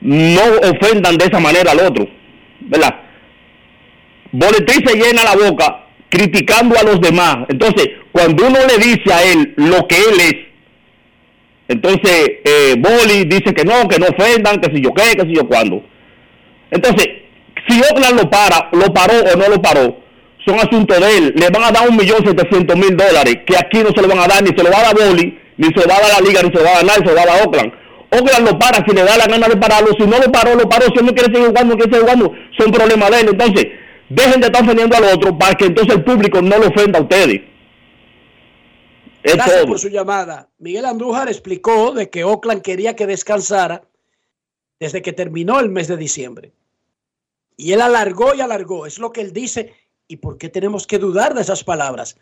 no ofendan de esa manera al otro, ¿verdad? Boletín se llena la boca criticando a los demás. Entonces, cuando uno le dice a él lo que él es, entonces eh, Boli dice que no, que no ofendan, que si yo qué, que si yo cuándo. Entonces, si Oakland lo para, lo paró o no lo paró, son asuntos de él. Le van a dar un millón setecientos mil dólares, que aquí no se lo van a dar, ni se lo va a dar Boli, ni se lo va a dar la liga, ni se lo va a dar nadie, se lo va a dar Oakland. Oakland lo para si le da la gana de pararlo, si no lo paró, lo paró, si él no quiere seguir jugando, no quiere seguir jugando, son problemas de él. Entonces, dejen de estar ofendiendo al otro para que entonces el público no lo ofenda a ustedes. Es Gracias todo. por su llamada. Miguel Andújar explicó de que Oakland quería que descansara desde que terminó el mes de diciembre. Y él alargó y alargó. Es lo que él dice. ¿Y por qué tenemos que dudar de esas palabras?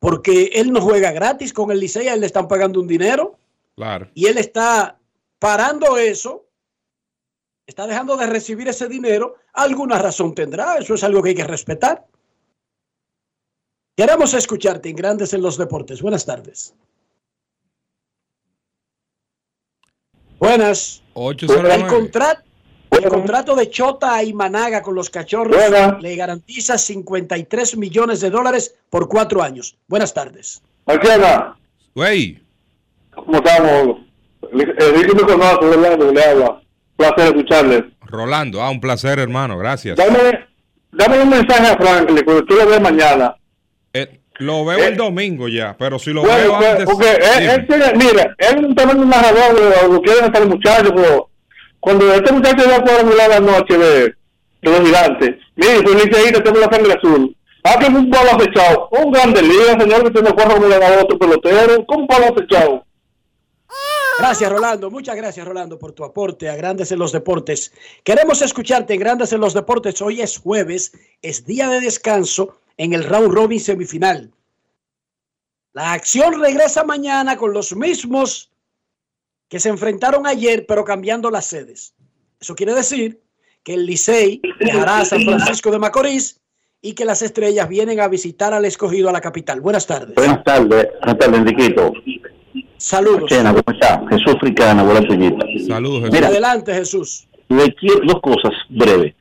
Porque él no juega gratis con el Licey, a él le están pagando un dinero Claro. y él está parando eso, está dejando de recibir ese dinero, alguna razón tendrá, eso es algo que hay que respetar. Queremos escucharte en Grandes en los Deportes. Buenas tardes. Buenas. El, 809. contrat- el contrato de Chota y Managa con los cachorros Buenas. le garantiza 53 millones de dólares por cuatro años. Buenas tardes. Marciana, Güey, ¿cómo estamos? Enrique me conoce, Orlando, le habla. Placer escucharle. Rolando, ah, un placer, hermano, gracias. Dame, dame un mensaje a Franklin, porque tú lo ves mañana. Eh, lo veo el domingo ya, pero si lo Bueno, veo pues, antes. porque él, él tiene, mira, él es un tremendo narrador, de lo quieren el muchacho, pero cuando este muchacho va a cuadrangular la noche de, de los gigantes, mire, soy liceísta, tengo la sangre azul. Ah, que es un palo acechado. Un grande liga, señor, que usted no corre como le da a otro pelotero. ¿Cómo un palo acechado? Gracias, Rolando. Muchas gracias, Rolando, por tu aporte a Grandes en los Deportes. Queremos escucharte en Grandes en los Deportes. Hoy es jueves, es día de descanso en el round robin semifinal. La acción regresa mañana con los mismos que se enfrentaron ayer, pero cambiando las sedes. Eso quiere decir que el Licey dejará a San Francisco de Macorís y que las estrellas vienen a visitar al escogido a la capital. Buenas tardes. Buenas tardes, buenas tardes, Enriquito. Saludos. Chena, ¿cómo está? Jesús Fricana, buena tuyita. Saludos, Mira, Adelante, Jesús. le quiero dos cosas breves.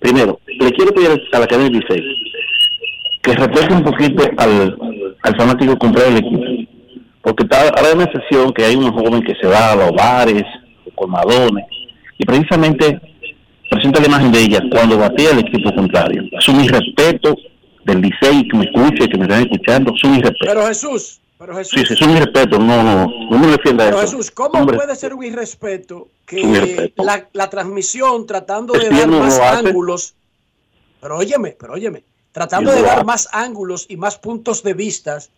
Primero, le quiero pedir a la cadena Licey que respete un poquito al, al fanático comprar el equipo. Porque está, ahora hay una sesión que hay unos jóvenes que se va a los bares, colmadones, y precisamente presenta la imagen de ella cuando batea el equipo contrario. Es un irrespeto del Licey que me escuche, que me están escuchando, es un irrespeto. Pero Jesús, pero Jesús. Sí, sí, es un irrespeto, no, no, no me defienda Pero eso. Jesús, ¿cómo Hombre, puede ser un irrespeto que. La, la transmisión tratando Es de dar más ángulos, pero óyeme, pero óyeme, tratando de dar más ángulos y más puntos de vistas,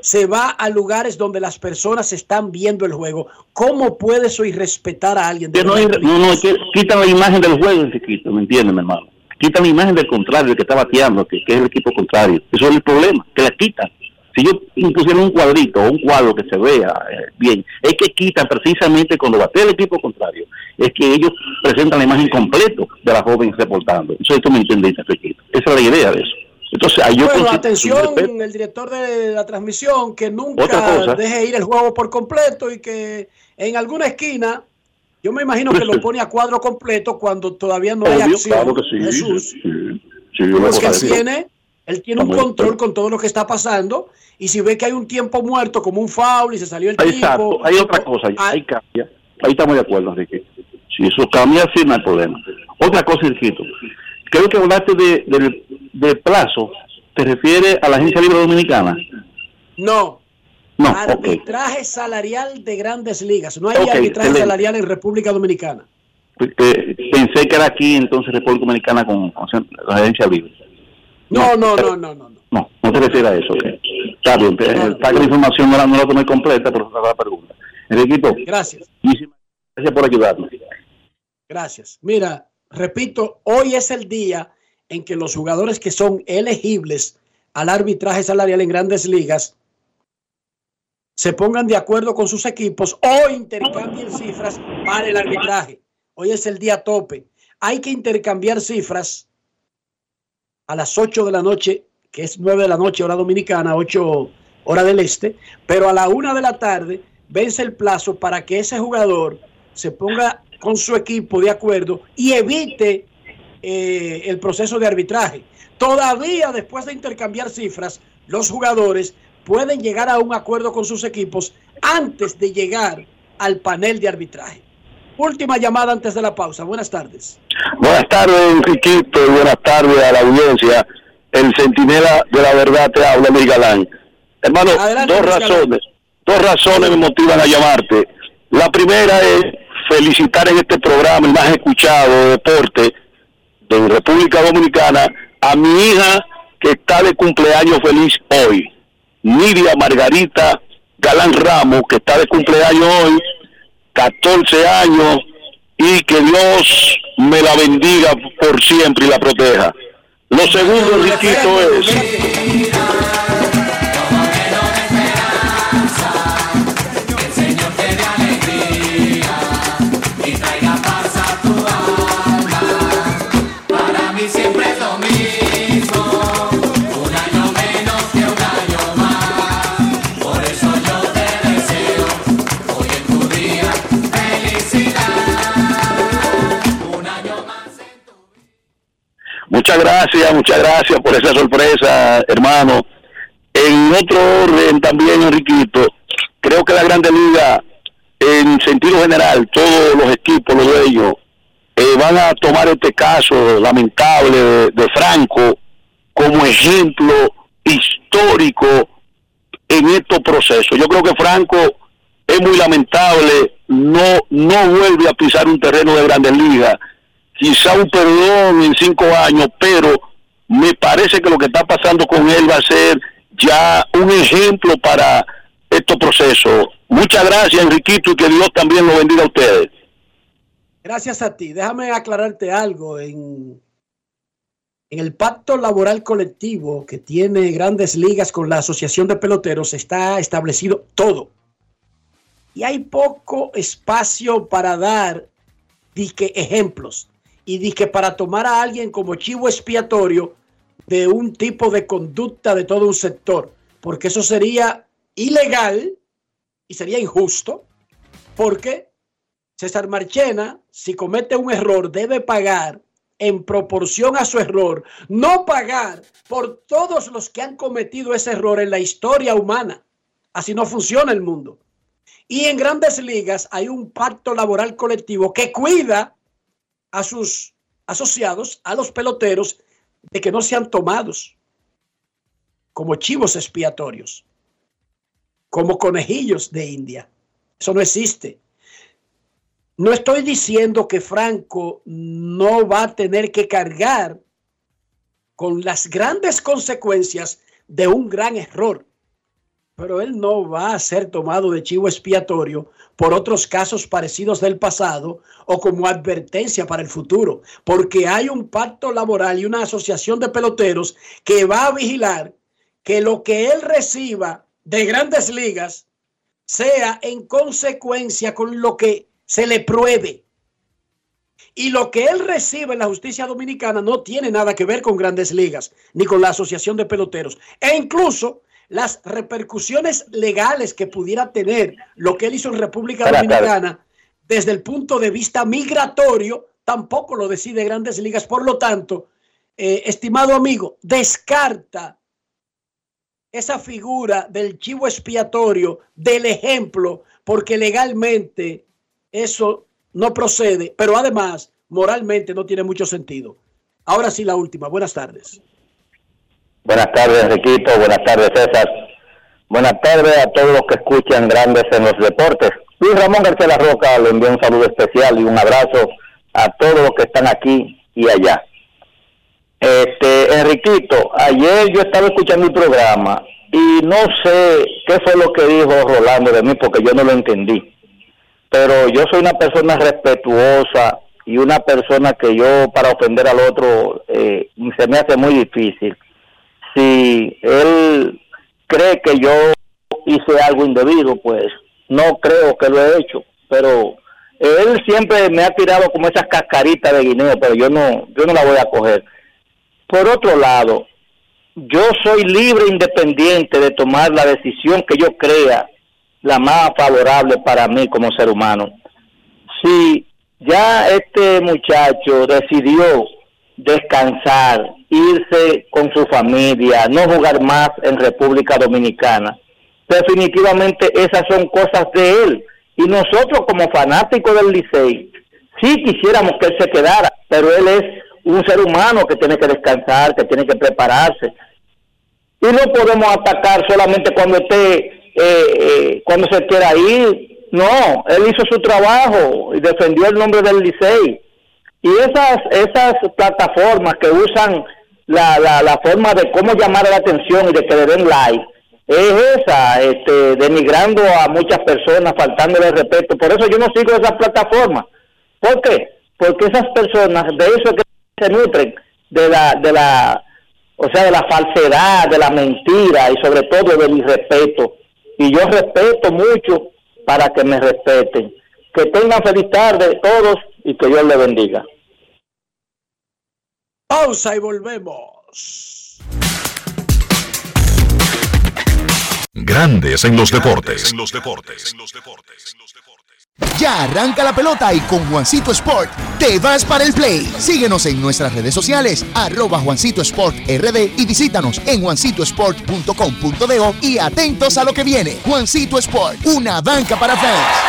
se va a lugares donde las personas están viendo el juego. ¿Cómo puede eso irrespetar a alguien? De no, no, no, es que quitan la imagen del juego y se quita, ¿me entiendes, mi hermano? Quitan la imagen del contrario, el que está bateando, que, que es el equipo contrario. Eso es el problema, que la quitan. Si yo impusiera un cuadrito o un cuadro que se vea eh, bien, es que quitan precisamente cuando batea el equipo contrario, es que ellos presentan la imagen completa de la joven reportando. Eso esto me entendiste, Enriquito. Esa es la idea de eso. Entonces, ahí yo Bueno, considero- atención, el director de la transmisión, que nunca deje ir el juego por completo y que en alguna esquina, yo me imagino que lo pone a cuadro completo cuando todavía no hay Obvio, acción. claro que sí, Jesús. sí, sí, cosa así. tiene, él tiene un control con todo lo que está pasando y si ve que hay un tiempo muerto como un foul y se salió el Exacto, tipo, hay otra cosa, ahí cambia. Ahí estamos de acuerdo, Enrique. Si eso cambia, sí, no hay problema. Otra cosa, Enriquito. Creo que hablaste de, del, del plazo. ¿Te refieres a la Agencia Libre Dominicana? no. No. Arbitraje salarial de grandes ligas. No hay arbitraje excelente. salarial en República Dominicana. Pensé que era aquí, entonces, República Dominicana con, con la Agencia Libre. No, no, no, no, no. No, no te refieres a eso. Está bien, está que la información no la, tomé completa, pero esa es la pregunta. Enriquito, Gracias. muchísimas gracias por ayudarnos. Gracias. Mira, repito, hoy es el día en que los jugadores que son elegibles al arbitraje salarial en grandes ligas se pongan de acuerdo con sus equipos o intercambien cifras para el arbitraje. Hoy es el día tope. Hay que intercambiar cifras a las 8 de la noche, que es 9 de la noche hora dominicana, 8 hora del este, pero a la 1 de la tarde vence el plazo para que ese jugador se ponga con su equipo de acuerdo y evite eh, el proceso de arbitraje. Todavía después de intercambiar cifras, los jugadores pueden llegar a un acuerdo con sus equipos antes de llegar al panel de arbitraje. Última llamada antes de la pausa. Buenas tardes. Buenas tardes, Enriquito, buenas tardes a la audiencia. El centinela de la verdad te habla, Luis Galán. Hermano, Adelante, dos Luis Galán. razones, dos razones me motivan a llamarte. La primera es felicitar en este programa, el más escuchado de deporte de República Dominicana, a mi hija que está de cumpleaños feliz hoy, Nidia Margarita Galán Ramos, que está de cumpleaños hoy, 14 años, y que Dios me la bendiga por siempre y la proteja. Lo segundo, Riquito, es... Muchas gracias, muchas gracias por esa sorpresa, hermano. En otro orden también, Enriquito, creo que la Grande Liga, en sentido general, todos los equipos, los dueños, eh, van a tomar este caso lamentable de, Franco como ejemplo histórico en estos procesos. Yo creo que Franco es muy lamentable, no, no vuelve a pisar un terreno de Grandes Ligas quizá un perdón en cinco años, pero me parece que lo que está pasando con él va a ser ya un ejemplo para estos procesos. Muchas gracias, Enriquito, y que Dios también lo bendiga a ustedes. Gracias a ti. Déjame aclararte algo. En, en el pacto laboral colectivo que tiene grandes ligas con la Asociación de Peloteros está establecido todo. Y hay poco espacio para dar disque ejemplos y disque para tomar a alguien como chivo expiatorio de un tipo de conducta de todo un sector, porque eso sería ilegal y sería injusto, porque César Marchena, si comete un error, debe pagar en proporción a su error, no pagar por todos los que han cometido ese error en la historia humana. Así no funciona el mundo. Y en grandes ligas hay un pacto laboral colectivo que cuida a sus asociados, a los peloteros, de que no sean tomados como chivos expiatorios, como conejillos de India. Eso no existe. No estoy diciendo que Franco no va a tener que cargar con las grandes consecuencias de un gran error, pero él no va a ser tomado de chivo expiatorio por otros casos parecidos del pasado o como advertencia para el futuro, porque hay un pacto laboral y una asociación de peloteros que va a vigilar que lo que él reciba de grandes ligas sea en consecuencia con lo que se le pruebe. Y lo que él recibe en la justicia dominicana no tiene nada que ver con grandes ligas ni con la asociación de peloteros. E incluso las repercusiones legales que pudiera tener lo que él hizo en República Dominicana desde el punto de vista migratorio tampoco lo decide grandes ligas. Por lo tanto, eh, estimado amigo, descarta esa figura del chivo expiatorio, del ejemplo, porque legalmente eso no procede, pero además moralmente no tiene mucho sentido. Ahora sí, la última. Buenas tardes. Buenas tardes, Enriquito. Buenas tardes, César. Buenas tardes a todos los que escuchan Grandes en los Deportes. Luis Ramón García La Roca le envío un saludo especial y un abrazo a todos los que están aquí y allá. Este, Enriquito, ayer yo estaba escuchando el programa y no sé qué fue lo que dijo Rolando de mí porque yo no lo entendí. Pero yo soy una persona respetuosa y una persona que yo para ofender al otro eh, se me hace muy difícil. Si él cree que yo hice algo indebido, pues no creo que lo he hecho, pero él siempre me ha tirado como esas cascaritas de guineo, pero yo no, yo no la voy a coger. Por otro lado, yo soy libre e independiente de tomar la decisión que yo crea la más favorable para mí como ser humano. Si ya este muchacho decidió descansar, irse con su familia, no jugar más en República Dominicana, definitivamente esas son cosas de él. Y nosotros como fanáticos del Licey, sí quisiéramos que él se quedara, pero él es un ser humano que tiene que descansar, que tiene que prepararse. Y no podemos atacar solamente cuando esté, eh, eh, cuando se quiera ir. No, él hizo su trabajo y defendió el nombre del Licey. Y esas, esas plataformas que usan la, la, la forma de cómo llamar la atención y de que le den like, es esa, este, denigrando a muchas personas, faltándole respeto. Por eso yo no sigo esas plataformas. ¿Por qué? Porque esas personas, de eso es que se nutren, de la, de la, o sea, de la falsedad, de la mentira y sobre todo del irrespeto. Y yo respeto mucho para que me respeten. Que tengan feliz tarde todos y que Dios les bendiga. Pausa y volvemos. Grandes en los deportes. Ya arranca la pelota y con Juancito Sport te vas para el play. Síguenos en nuestras redes sociales, arroba Juancito Sport RD y visítanos en juancitosport.com.de y atentos a lo que viene. Juancito Sport, una banca para fans.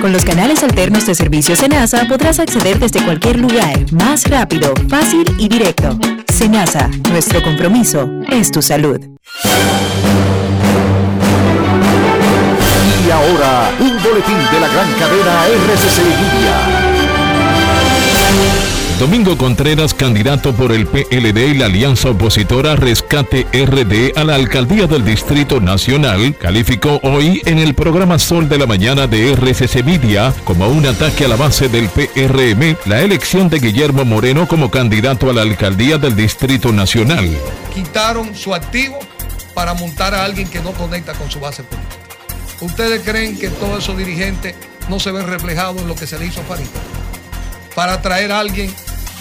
Con los canales alternos de servicio Senasa podrás acceder desde cualquier lugar, más rápido, fácil y directo. Senasa, nuestro compromiso es tu salud. Y ahora, un boletín de la gran cadena RCC Media. Domingo Contreras, candidato por el PLD y la alianza opositora Rescate RD a la alcaldía del Distrito Nacional, calificó hoy en el programa Sol de la Mañana de RCC Media como un ataque a la base del PRM la elección de Guillermo Moreno como candidato a la alcaldía del Distrito Nacional. Quitaron su activo para montar a alguien que no conecta con su base política. ¿Ustedes creen que todos esos dirigentes no se ven reflejados en lo que se le hizo a Farid? Para traer a alguien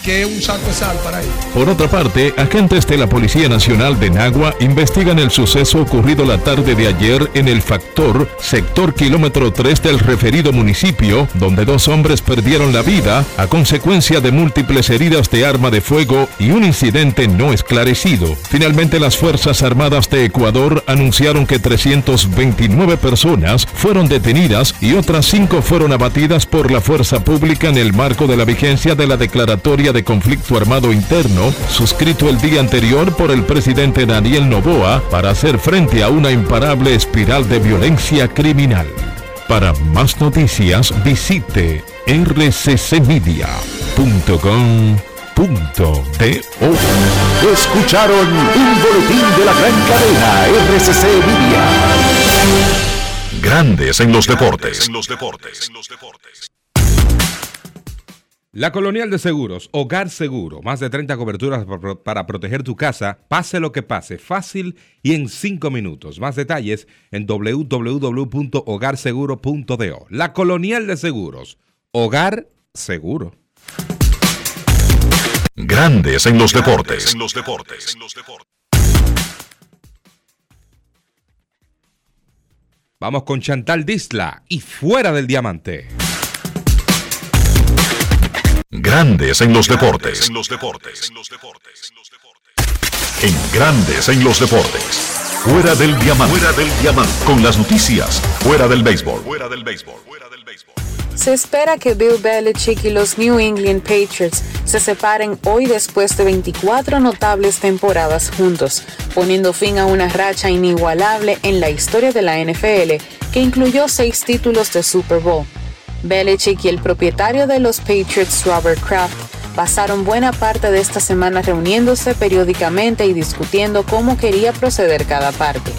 que un saco de sal para ellos. Por otra parte, agentes de la Policía Nacional de Nagua investigan el suceso ocurrido la tarde de ayer en el Factor, sector kilómetro 3 del referido municipio, donde dos hombres perdieron la vida a consecuencia de múltiples heridas de arma de fuego y un incidente no esclarecido. Finalmente, las Fuerzas Armadas de Ecuador anunciaron que 329 personas fueron detenidas y otras 5 fueron abatidas por la fuerza pública en el marco de la vigencia de la declaratoria de conflicto armado interno suscrito el día anterior por el presidente Daniel Novoa para hacer frente a una imparable espiral de violencia criminal. Para más noticias visite rccmedia.com.do. Escucharon un boletín de la gran cadena RCC Media. Grandes en los deportes. La Colonial de Seguros, Hogar Seguro, más de 30 coberturas para- proteger tu casa, pase lo que pase, fácil y en 5 minutos. Más detalles en www.hogarseguro.do. La Colonial de Seguros, Hogar Seguro. Grandes en los deportes. Vamos con Chantal Disla y fuera del diamante. Grandes en los deportes. En Grandes en los deportes. Fuera del diamante. Fuera del diamante. Con las noticias. Fuera del béisbol. Fuera del béisbol. Se espera que Bill Belichick y los New England Patriots se separen hoy después de 24 notables temporadas juntos, poniendo fin a una racha inigualable en la historia de la NFL que incluyó seis títulos de Super Bowl. Belichick y el propietario de los Patriots, Robert Kraft, pasaron buena parte de esta semana reuniéndose periódicamente y discutiendo cómo quería proceder cada parte.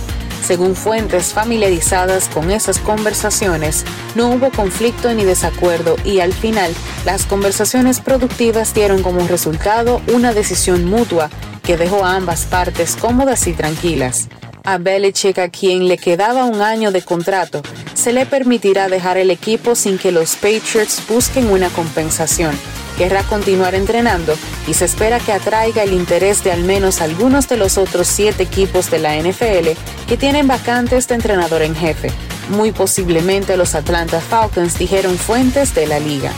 Según fuentes familiarizadas con esas conversaciones, no hubo conflicto ni desacuerdo y al final las conversaciones productivas dieron como resultado una decisión mutua que dejó a ambas partes cómodas y tranquilas. A Belichick, a quien le quedaba un año de contrato, se le permitirá dejar el equipo sin que los Patriots busquen una compensación. Querrá continuar entrenando y se espera que atraiga el interés de al menos algunos de los otros siete equipos de la NFL que tienen vacantes de entrenador en jefe. Muy posiblemente los Atlanta Falcons, dijeron fuentes de la liga.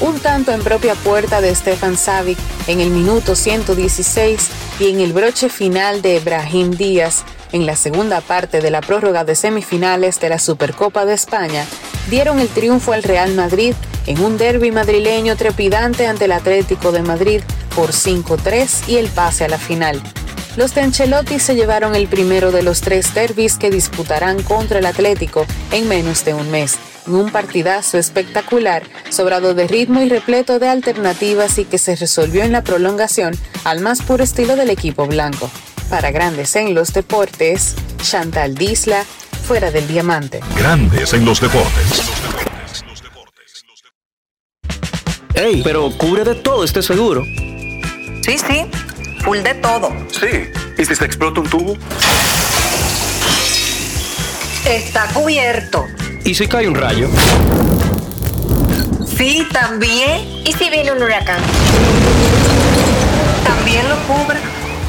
Un tanto en propia puerta de Stefan Savic en el minuto 116 y en el broche final de Brahim Díaz en la segunda parte de la prórroga de semifinales de la Supercopa de España dieron el triunfo al Real Madrid en un derby madrileño trepidante ante el Atlético de Madrid por 5-3 y el pase a la final. Los de Ancelotti se llevaron el primero de los tres derbis que disputarán contra el Atlético en menos de un mes, en un partidazo espectacular, sobrado de ritmo y repleto de alternativas y que se resolvió en la prolongación al más puro estilo del equipo blanco. Para grandes en los deportes, Chantal Disla, fuera del diamante. Grandes en los deportes. Ey, pero cubre de todo este seguro. Sí, sí, full de todo. Sí. ¿Y si se explota un tubo? Está cubierto. ¿Y si cae un rayo? Sí, también. ¿Y si viene un huracán? También lo cubre.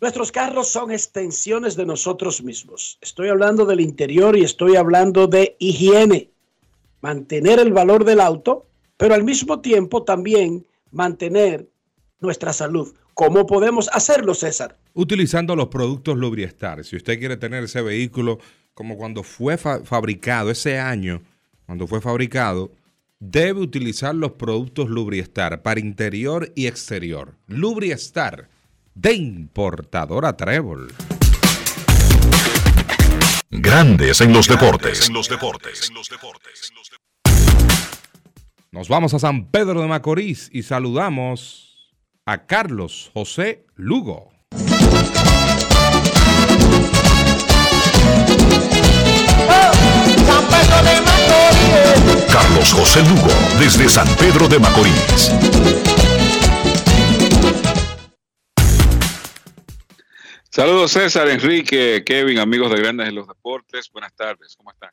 Nuestros carros son extensiones de nosotros mismos. Estoy hablando del interior y estoy hablando de higiene. Mantener el valor del auto, pero al mismo tiempo también mantener nuestra salud. ¿Cómo podemos hacerlo, César? Utilizando los productos Lubriestar. Si usted quiere tener ese vehículo como cuando fue fa- fabricado, ese año, cuando fue fabricado, debe utilizar los productos Lubriestar para interior y exterior. Lubriestar de importadora Trébol. Grandes en los deportes. Nos vamos a San Pedro de Macorís y saludamos a Carlos José Lugo. Carlos José Lugo, desde San Pedro de Macorís. Saludos César, Enrique, Kevin, amigos de Grandes en los Deportes. Buenas tardes, ¿cómo están?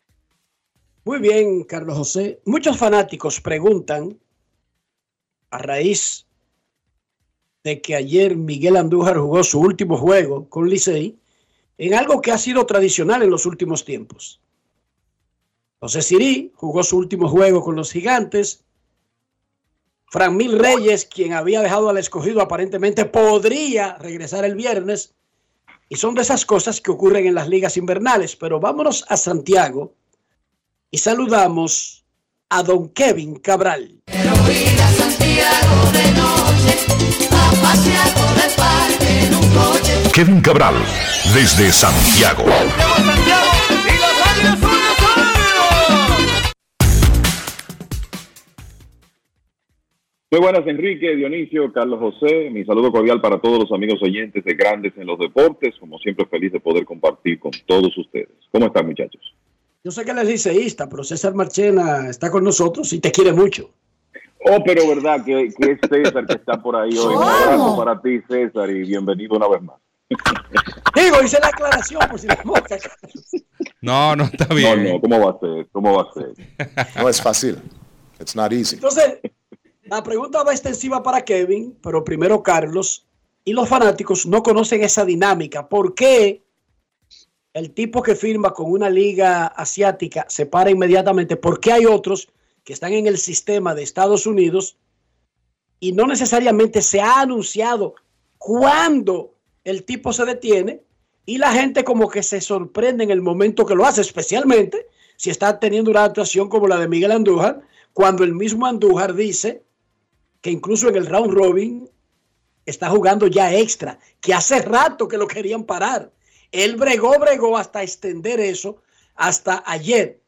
Muy bien, Carlos José. Muchos fanáticos preguntan, a raíz de que ayer Miguel Andújar jugó su último juego con Licey, en algo que ha sido tradicional en los últimos tiempos. José Sirí jugó su último juego con los gigantes. Fran Mil Reyes, quien había dejado al escogido, aparentemente podría regresar el viernes. Y son de esas cosas que ocurren en las ligas invernales. Pero vámonos a Santiago y saludamos a don Kevin Cabral. Kevin Cabral, desde Santiago. Muy buenas, Enrique, Dionisio, Carlos José. Mi saludo cordial para todos los amigos oyentes de Grandes en los Deportes. Como siempre, feliz de poder compartir con todos ustedes. ¿Cómo están, muchachos? Yo sé que él es liceísta, pero César Marchena está con nosotros y te quiere mucho. Oh, pero verdad que, que es César que está por ahí hoy. Un abrazo para ti, César, y bienvenido una vez más. Digo, hice la aclaración por si la mosca. No, no está No, bien. no, ¿cómo va a ser? ¿Cómo va a ser? No es fácil. It's not easy. Entonces, la pregunta va extensiva para Kevin, pero primero Carlos. Y los fanáticos no conocen esa dinámica. ¿Por qué el tipo que firma con una liga asiática se para inmediatamente? ¿Por qué hay otros que están en el sistema de Estados Unidos y no necesariamente se ha anunciado cuándo el tipo se detiene? Y la gente como que se sorprende en el momento que lo hace, especialmente si está teniendo una actuación como la de Miguel Andújar, cuando el mismo Andújar dice que incluso en el round robin está jugando ya extra, que hace rato que lo querían parar. Él bregó, bregó hasta extender eso hasta ayer.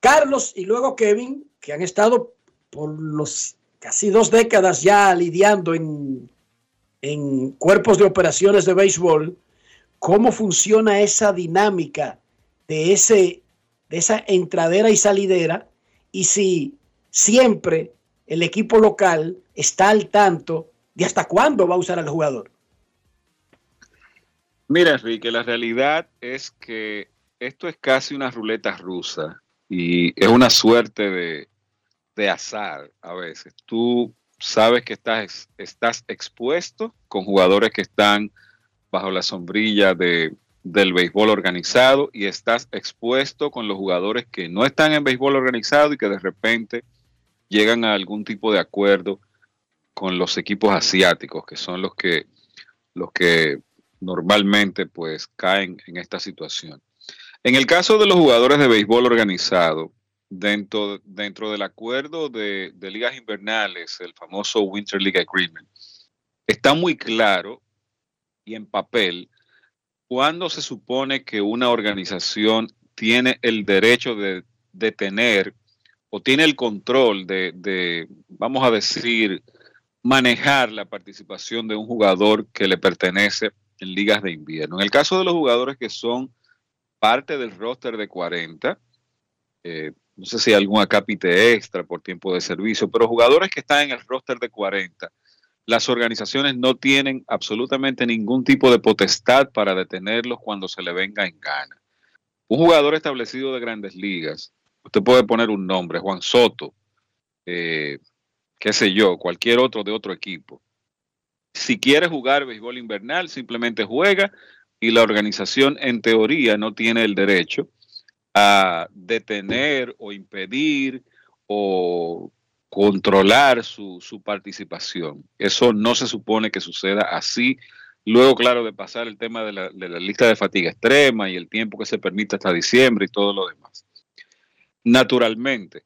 Carlos y luego Kevin, que han estado por los casi dos décadas ya lidiando en, en cuerpos de operaciones de béisbol, cómo funciona esa dinámica de, ese, de esa entradera y salidera y si siempre el equipo local está al tanto de hasta cuándo va a usar al jugador. Mira, Enrique, la realidad es que esto es casi una ruleta rusa y es una suerte de, de azar a veces. Tú sabes que estás, estás expuesto con jugadores que están bajo la sombrilla de, del béisbol organizado y estás expuesto con los jugadores que no están en béisbol organizado y que de repente llegan a algún tipo de acuerdo con los equipos asiáticos, que son los que, los que normalmente pues caen en esta situación. En el caso de los jugadores de béisbol organizado, dentro, dentro del acuerdo de, ligas invernales, el famoso Winter League Agreement, está muy claro y en papel cuándo se supone que una organización tiene el derecho de, de tener o tiene el control de, de, vamos a decir, manejar la participación de un jugador que le pertenece en ligas de invierno. En el caso de los jugadores que son parte del roster de 40, eh, no sé si hay algún acápite extra por tiempo de servicio, pero jugadores que están en el roster de 40, las organizaciones no tienen absolutamente ningún tipo de potestad para detenerlos cuando se le venga en gana. Un jugador establecido de grandes ligas, usted puede poner un nombre, Juan Soto, eh, qué sé yo, cualquier otro de otro equipo. Si quiere jugar béisbol invernal, simplemente juega y la organización en teoría no tiene el derecho a detener o impedir o controlar su, su, participación. Eso no se supone que suceda así. Luego, claro, de pasar el tema de la, de la, lista de fatiga extrema y el tiempo que se permite hasta diciembre y todo lo demás. Naturalmente,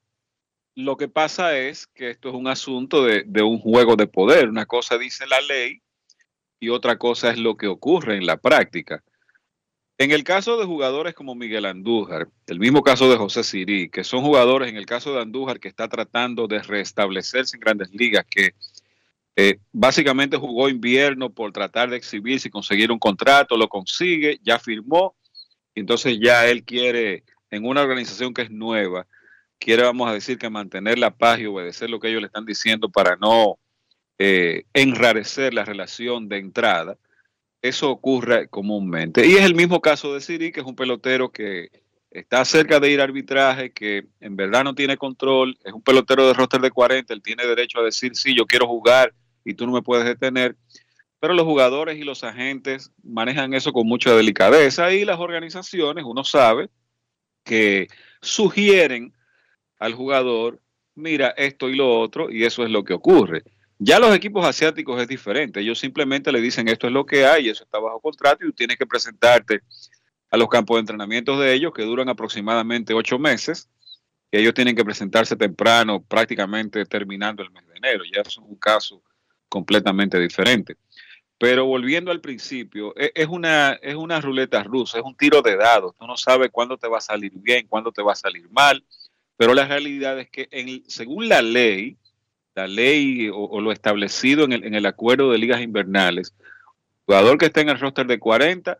lo que pasa es que esto es un asunto de, un juego de poder. Una cosa dice la ley y otra cosa es lo que ocurre en la práctica. En el caso de jugadores como Miguel Andújar, el mismo caso de José Sirí, que son jugadores, en el caso de Andújar, que está tratando de restablecerse en grandes ligas, que eh, básicamente jugó invierno por tratar de exhibirse y conseguir un contrato, lo consigue, ya firmó, entonces ya él quiere, en una organización que es nueva, quiere, vamos a decir, que mantener la paz y obedecer lo que ellos le están diciendo para no eh, enrarecer la relación de entrada. Eso ocurre comúnmente. Y es el mismo caso de Siri, que es un pelotero que está cerca de ir a arbitraje, que en verdad no tiene control, es un pelotero de roster de 40, él tiene derecho a decir, sí, yo quiero jugar y tú no me puedes detener. Pero los jugadores y los agentes manejan eso con mucha delicadeza y las organizaciones, uno sabe, que sugieren al jugador, mira esto y lo otro, y eso es lo que ocurre. Ya los equipos asiáticos es diferente. Ellos simplemente le dicen esto es lo que hay, eso está bajo contrato y tú tienes que presentarte a los campos de entrenamiento de ellos que duran aproximadamente ocho meses. Que ellos tienen que presentarse temprano, prácticamente terminando el mes de enero. Ya es un caso completamente diferente. Pero volviendo al principio, es una, es una ruleta rusa, es un tiro de dados. Tú no sabes cuándo te va a salir bien, cuándo te va a salir mal. Pero la realidad es que en, según la ley, la ley o, lo establecido en el, el, acuerdo de ligas invernales, jugador que esté en el roster de 40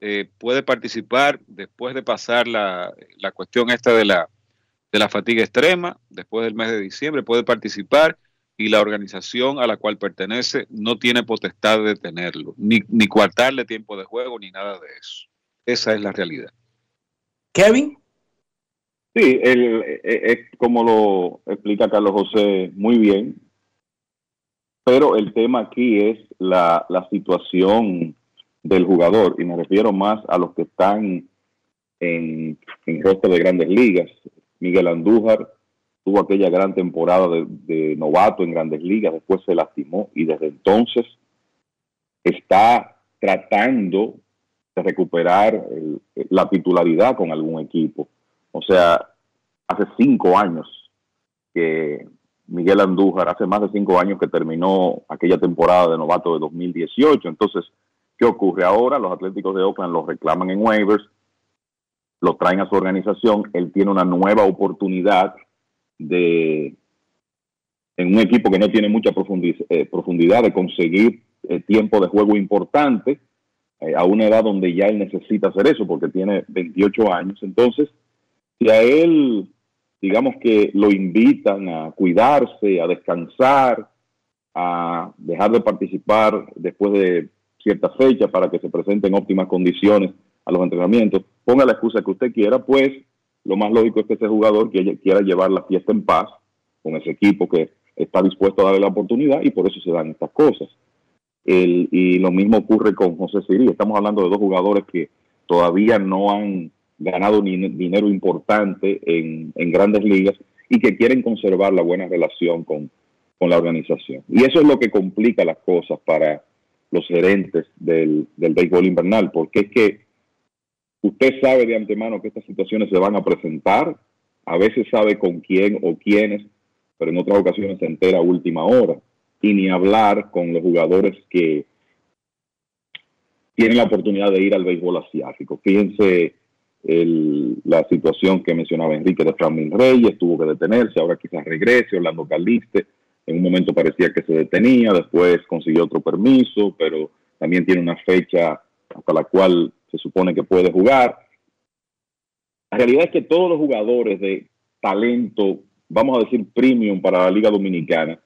eh, puede participar después de pasar la, la cuestión esta de la, de la fatiga extrema, después del mes de diciembre, puede participar y la organización a la cual pertenece no tiene potestad de detenerlo, ni, ni coartarle tiempo de juego, ni nada de eso. Esa es la realidad. Kevin. Sí, el- eh, es como lo explica Carlos José muy bien, pero el tema aquí es la, la situación del jugador, y me refiero más a los que están en, en roster de grandes ligas. Miguel Andújar tuvo aquella gran temporada de, de novato en grandes ligas, después se lastimó y desde entonces está tratando de recuperar el- la titularidad con algún equipo. O sea, hace cinco años que Miguel Andújar, hace más de cinco años que terminó aquella temporada de novato de 2018. Entonces, ¿qué ocurre ahora? Los Atléticos de Oakland los reclaman en waivers, lo traen a su organización, él tiene una nueva oportunidad de, en un equipo que no tiene mucha eh, profundidad, de conseguir eh, tiempo de juego importante, eh, a una edad donde ya él necesita hacer eso, porque tiene 28 años. Entonces, si a él, digamos que lo invitan a cuidarse, a descansar, a dejar de participar después de cierta fecha para que se presente en óptimas condiciones a los entrenamientos, ponga la excusa que usted quiera, pues lo más lógico es que ese jugador quiera llevar la fiesta en paz con ese equipo que está dispuesto a darle la oportunidad y por eso se dan estas cosas. El- y lo mismo ocurre con José Siri. Estamos hablando de dos jugadores que todavía no han ganado dinero importante en, en grandes ligas y que quieren conservar la buena relación con, con la organización. Y eso es lo que complica las cosas para los gerentes del, del béisbol invernal, porque es que usted sabe de antemano que estas situaciones se van a presentar, a veces sabe con quién o quiénes, pero en otras ocasiones se entera a última hora. Y ni hablar con los jugadores que tienen la oportunidad de ir al béisbol asiático. Fíjense el- la situación que mencionaba Enrique de Franklin Reyes, tuvo que detenerse, ahora quizás regrese, Orlando Caliste, en un momento parecía que se detenía, después consiguió otro permiso, pero también tiene una fecha hasta la cual se supone que puede jugar. La realidad es que todos los jugadores de talento, vamos a decir premium para la Liga Dominicana,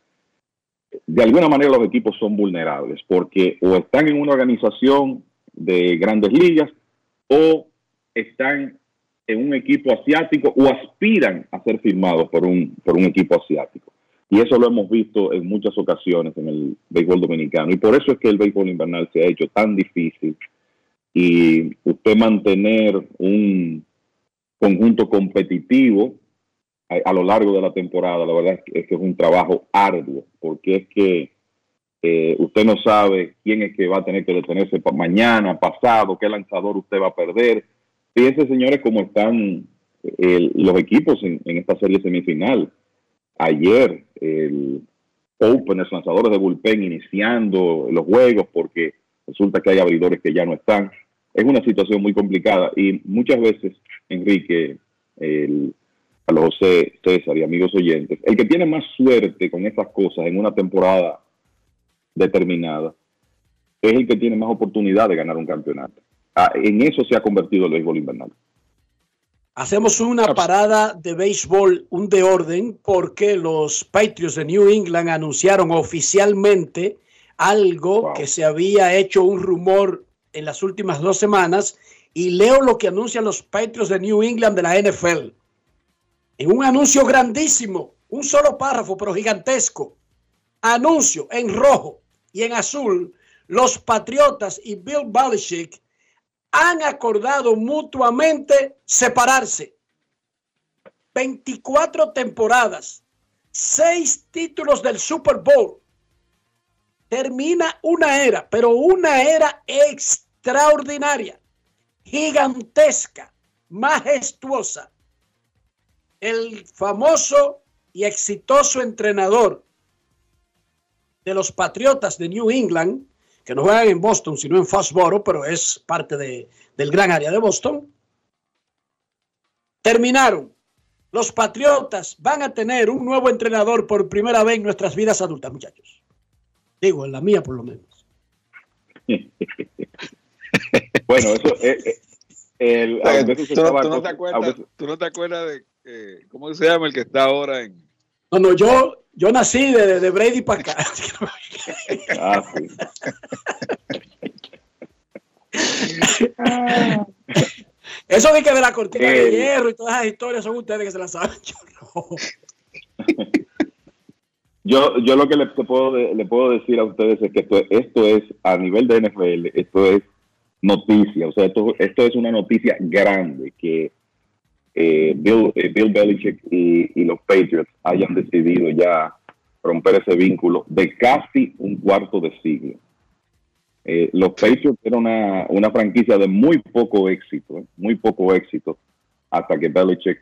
de alguna manera los equipos son vulnerables porque o están en una organización de grandes ligas o están en un equipo asiático o aspiran a ser firmados por un, por un equipo asiático. Y eso lo hemos visto en muchas ocasiones en el béisbol dominicano. Y por eso es que el béisbol invernal se ha hecho tan difícil. Y usted mantener un conjunto competitivo a, lo largo de la temporada, la verdad es que es, un trabajo arduo, porque es que eh, usted no sabe quién es que va a tener que detenerse mañana, pasado, qué lanzador usted va a perder. Fíjense, señores, cómo están eh, los equipos en, esta serie semifinal. Ayer, el Openers, lanzadores de bullpen, iniciando los juegos porque resulta que hay abridores que ya no están. Es una situación muy complicada y muchas veces, Enrique, el, a los José, César y amigos oyentes, el que tiene más suerte con esas cosas en una temporada determinada es el que tiene más oportunidad de ganar un campeonato. Ah, en eso se ha convertido el béisbol invernal. Hacemos una parada de béisbol, un de orden, porque los Patriots de New England anunciaron oficialmente algo que se había hecho un rumor en las últimas dos semanas. Y leo lo que anuncian los Patriots de New England de la NFL. En un anuncio grandísimo, un solo párrafo, pero gigantesco. Anuncio en rojo y en azul. Los Patriotas y Bill Belichick han acordado mutuamente separarse. 24 temporadas, 6 títulos del Super Bowl. Termina una era, pero una era extraordinaria, gigantesca, majestuosa. El famoso y exitoso entrenador de los Patriotas de New England, que no juegan en Boston, sino en Foxborough, pero es parte de- del gran área de Boston. Terminaron. Los Patriotas van a tener un nuevo entrenador por primera vez en nuestras vidas adultas, muchachos. Digo, en la mía por lo menos. Bueno, eso eh, eh, el, O sea, tú, no, estaba tú no co- te acuerdas, veces- tú no te acuerdas de, eh, ¿cómo se llama el que está ahora en, No, no, yo, yo nací de, de Brady para acá. Ah, sí. Eso de que de la cortina de Eh. hierro y todas esas historias son ustedes que se las saben. Yo no. Yo, yo lo que le, puedo, le puedo decir a ustedes es que esto, esto es, a nivel de NFL, esto es noticia. O sea, esto, esto es una noticia grande que eh, Bill, eh, Bill Belichick y, y los Patriots hayan decidido ya romper ese vínculo de casi un cuarto de siglo. Eh, los Patriots eran una, una franquicia de muy poco éxito, muy poco éxito, hasta que Belichick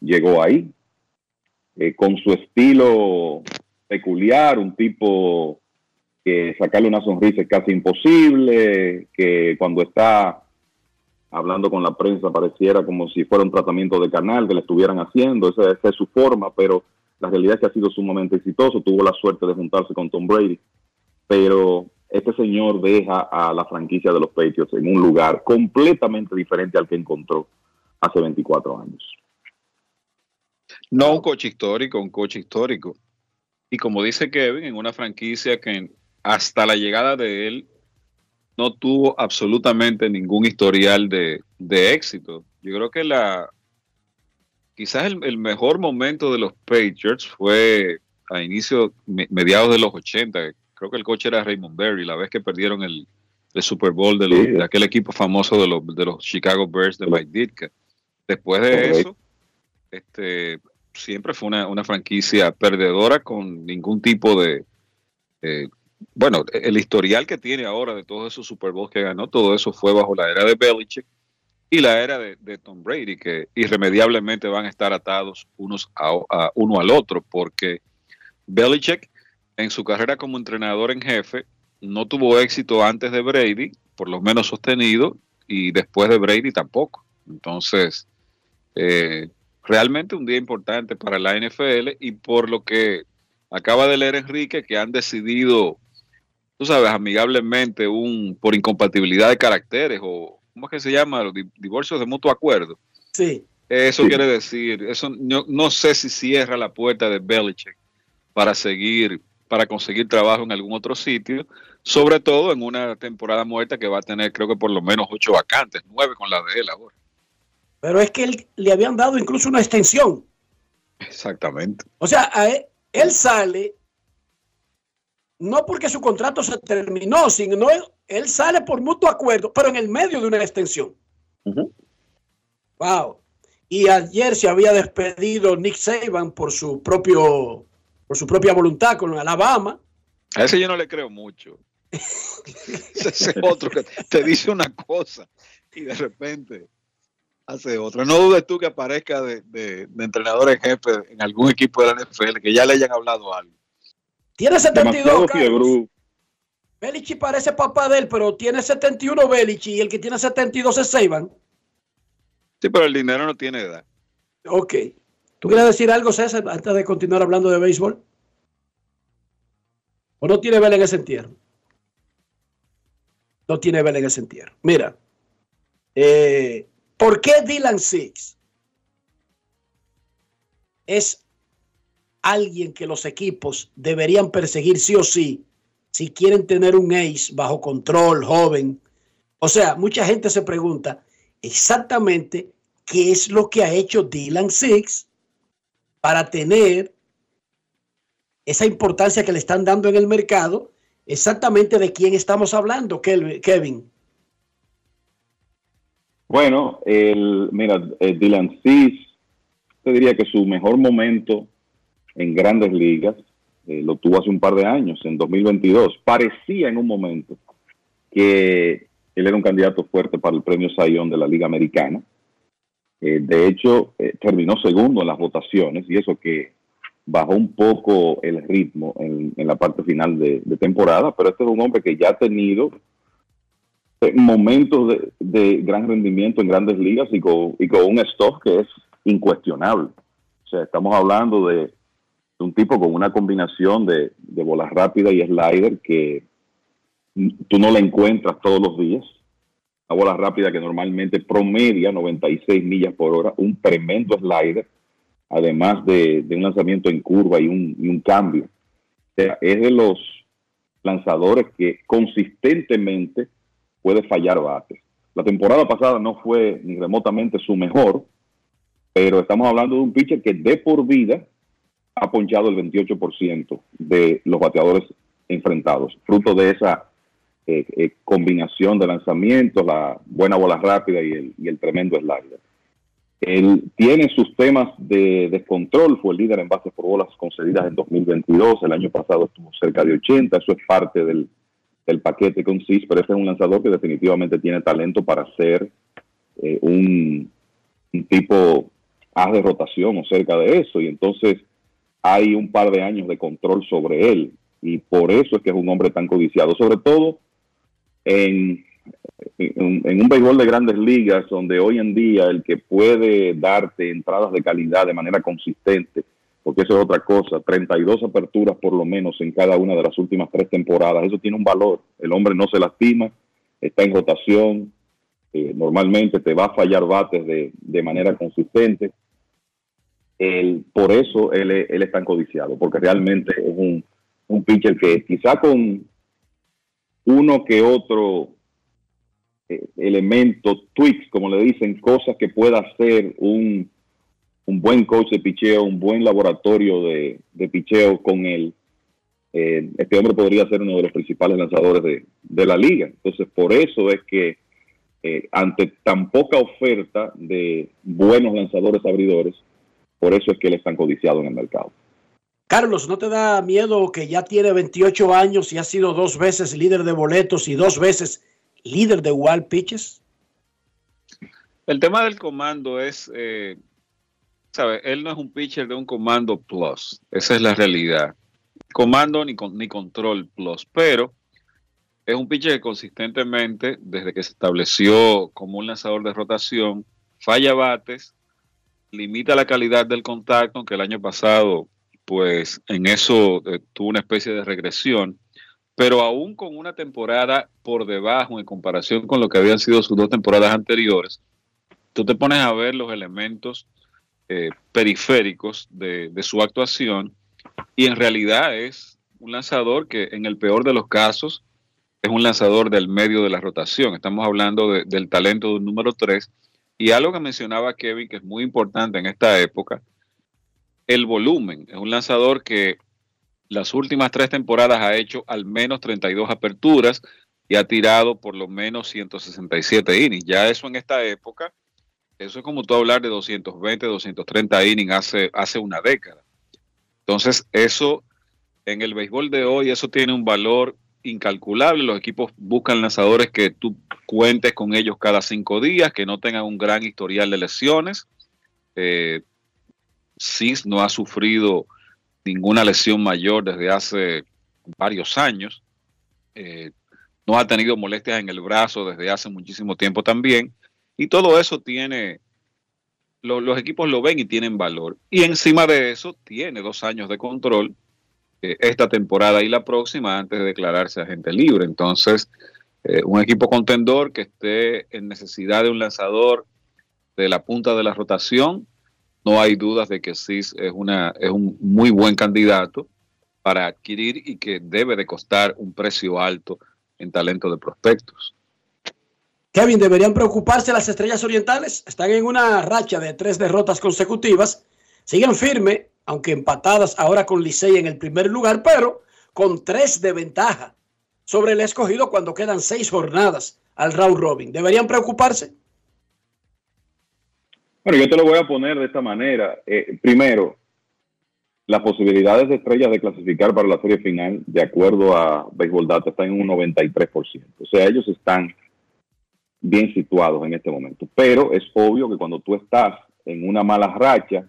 llegó ahí. Con su estilo peculiar, un tipo que sacarle una sonrisa es casi imposible, que cuando está hablando con la prensa pareciera como si fuera un tratamiento de canal que le estuvieran haciendo, esa, es su forma, pero la realidad es que ha sido sumamente exitoso, tuvo la suerte de juntarse con Tom Brady, pero este señor deja a la franquicia de los Patriots en un lugar completamente diferente al que encontró hace 24 años. No un coche histórico, un coche histórico. Y como dice Kevin, en una franquicia que hasta la llegada de él no tuvo absolutamente ningún historial de, de éxito. Yo creo que la quizás el, el mejor momento de los Patriots fue a inicio, me- mediados de los 80. Creo que el coche era Raymond Berry, la vez que perdieron el, el Super Bowl de, los- Sí. de aquel equipo famoso de los, de los Chicago Bears de Mike Ditka. Después de eso, este, siempre fue una, una franquicia perdedora con ningún tipo de... eh, bueno, el historial que tiene ahora de todos esos Super que ganó, todo eso fue bajo la era de Belichick y la era de, Tom Brady, que irremediablemente van a estar atados unos a, a- uno al otro, porque Belichick en su carrera como entrenador en jefe no tuvo éxito antes de Brady, por lo menos sostenido, y después de Brady tampoco. Entonces, eh, realmente un día importante para la NFL y por lo que acaba de leer Enrique, que han decidido, tú sabes, amigablemente, un por incompatibilidad de caracteres o, ¿cómo es que se llama? Los di- divorcios de mutuo acuerdo. Sí. Eso Sí. quiere decir, eso no, no sé si cierra la puerta de Belichick para seguir, para conseguir trabajo en algún otro sitio, sobre todo en una temporada muerta que va a tener, creo que por lo menos ocho vacantes, nueve con la de él ahora. Pero es que él, le habían dado incluso una extensión. Exactamente. O sea, a él, él sale no porque su contrato se terminó, sino él sale por mutuo acuerdo, pero en el medio de una extensión. Wow. Y ayer se había despedido Nick Saban por su propio por su propia voluntad con Alabama. A ese yo no le creo mucho. ese es otro que te dice una cosa y de repente hace otra. No dudes tú que aparezca de, de- de entrenador en jefe en algún equipo de la NFL que ya le hayan hablado algo. Tiene 72, Demasiado Carlos. fiebrú. Belichick parece papá de él, pero tiene 71 Belichick y el que tiene 72 es Saban. Sí, pero el dinero no tiene edad. Ok. ¿Tú quieres decir algo, César, antes de continuar hablando de béisbol? ¿O no tiene vela en ese entierro? No tiene vela en ese entierro. Mira, eh, ¿por qué Dylan Six es alguien que los equipos deberían perseguir sí o sí si quieren tener un ace bajo control, joven? O sea, mucha gente se pregunta exactamente qué es lo que ha hecho Dylan Six para tener esa importancia que le están dando en el mercado, exactamente de quién estamos hablando, Kevin. Bueno, el, mira, eh, Dylan Cis, te diría que su mejor momento en grandes ligas eh, lo tuvo hace un par de años, en 2022. Parecía en un momento que él era un candidato fuerte para el premio Sayón de la Liga Americana. Eh, de hecho, eh, terminó segundo en las votaciones y eso que bajó un poco el ritmo en, la parte final de, temporada, pero este es un hombre que ya ha tenido momentos de, gran rendimiento en grandes ligas y con, y con un stock que es incuestionable. O sea, estamos hablando de un tipo con una combinación de, de bolas rápidas y slider que tú no la encuentras todos los días. Una bola rápida que normalmente promedia 96 millas por hora, un tremendo slider además de, un lanzamiento en curva y un, y un cambio. O sea, es de los lanzadores que consistentemente puede fallar bates. La temporada pasada no fue ni remotamente su mejor, pero estamos hablando de un pitcher que de por vida ha ponchado el 28% de los bateadores enfrentados, fruto de esa eh, eh, combinación de lanzamientos, la buena bola rápida y el, tremendo slider. Él tiene sus temas de descontrol, fue el líder en bases por bolas concedidas en 2022, el año pasado estuvo cerca de 80, eso es parte del, paquete con CIS, pero ese es un lanzador que definitivamente tiene talento para ser eh, un, un tipo haz de rotación o cerca de eso, y entonces hay un par de años de control sobre él, y por eso es que es un hombre tan codiciado, sobre todo en, en, un béisbol de grandes ligas, donde hoy en día el que puede darte entradas de calidad de manera consistente, porque eso es otra cosa, 32 aperturas por lo menos en cada una de las últimas tres temporadas, eso tiene un valor, el hombre no se lastima, está en rotación, eh, normalmente te va a fallar bates de, de manera consistente, el, por eso él, es- él es tan codiciado, porque realmente es un, un pitcher que quizá con uno que otro eh, elemento, tweaks, como le dicen, cosas que pueda hacer un, un buen coach de picheo, un buen laboratorio de, de picheo con él, eh, este hombre podría ser uno de los principales lanzadores de, de la liga. Entonces, por eso es que eh, ante tan poca oferta de buenos lanzadores abridores, por eso es que él es tan codiciado en el mercado. Carlos, ¿no te da miedo que ya tiene 28 años y ha sido dos veces líder de boletos y dos veces líder de wild pitches? El tema del comando es, eh, ¿sabe? Él no es un pitcher de un comando plus. Esa es la realidad. Comando ni, con- ni control plus, pero es un pitcher que consistentemente, desde que se estableció como un lanzador de rotación, falla bates, limita la calidad del contacto, aunque el año pasado, pues en eso eh, tuvo una especie de regresión, pero aún con una temporada por debajo en comparación con lo que habían sido sus dos temporadas anteriores, tú te pones a ver los elementos eh, periféricos de, su actuación y en realidad es un lanzador que en el peor de los casos es un lanzador del medio de la rotación. Estamos hablando de- del talento de un número 3 y algo que mencionaba Kevin que es muy importante en esta época, el volumen. Es un lanzador que las últimas tres temporadas ha hecho al menos 32 aperturas y ha tirado por lo menos 167 innings. Ya eso en esta época, eso es como tú hablar de 220, 230 innings hace, hace una década. Entonces, eso en el béisbol de hoy, eso tiene un valor incalculable. Los equipos buscan lanzadores que tú cuentes con ellos cada cinco días, que no tengan un gran historial de lesiones. Eh, Cis no ha sufrido ninguna lesión mayor desde hace varios años. Eh, no ha tenido molestias en el brazo desde hace muchísimo tiempo también. Y todo eso tiene, lo- los equipos lo ven y tienen valor. Y encima de eso, tiene dos años de control eh, esta temporada y la próxima antes de declararse agente libre. Entonces, eh, un equipo contendor que esté en necesidad de un lanzador de la punta de la rotación, no hay dudas de que Cis es, una, es un muy buen candidato para adquirir y que debe de costar un precio alto en talento de prospectos. Kevin, ¿deberían preocuparse las estrellas orientales? Están en una racha de tres derrotas consecutivas. Siguen firme, aunque empatadas ahora con Licey en el primer lugar, pero con tres de ventaja sobre el escogido cuando quedan seis jornadas al round robin. ¿Deberían preocuparse? Bueno, yo te lo voy a poner de esta manera. Eh, primero, las posibilidades de estrellas de clasificar para la serie final, de acuerdo a Baseball Data, están en un 93%. O sea, ellos están bien situados en este momento. Pero es obvio que cuando tú estás en una mala racha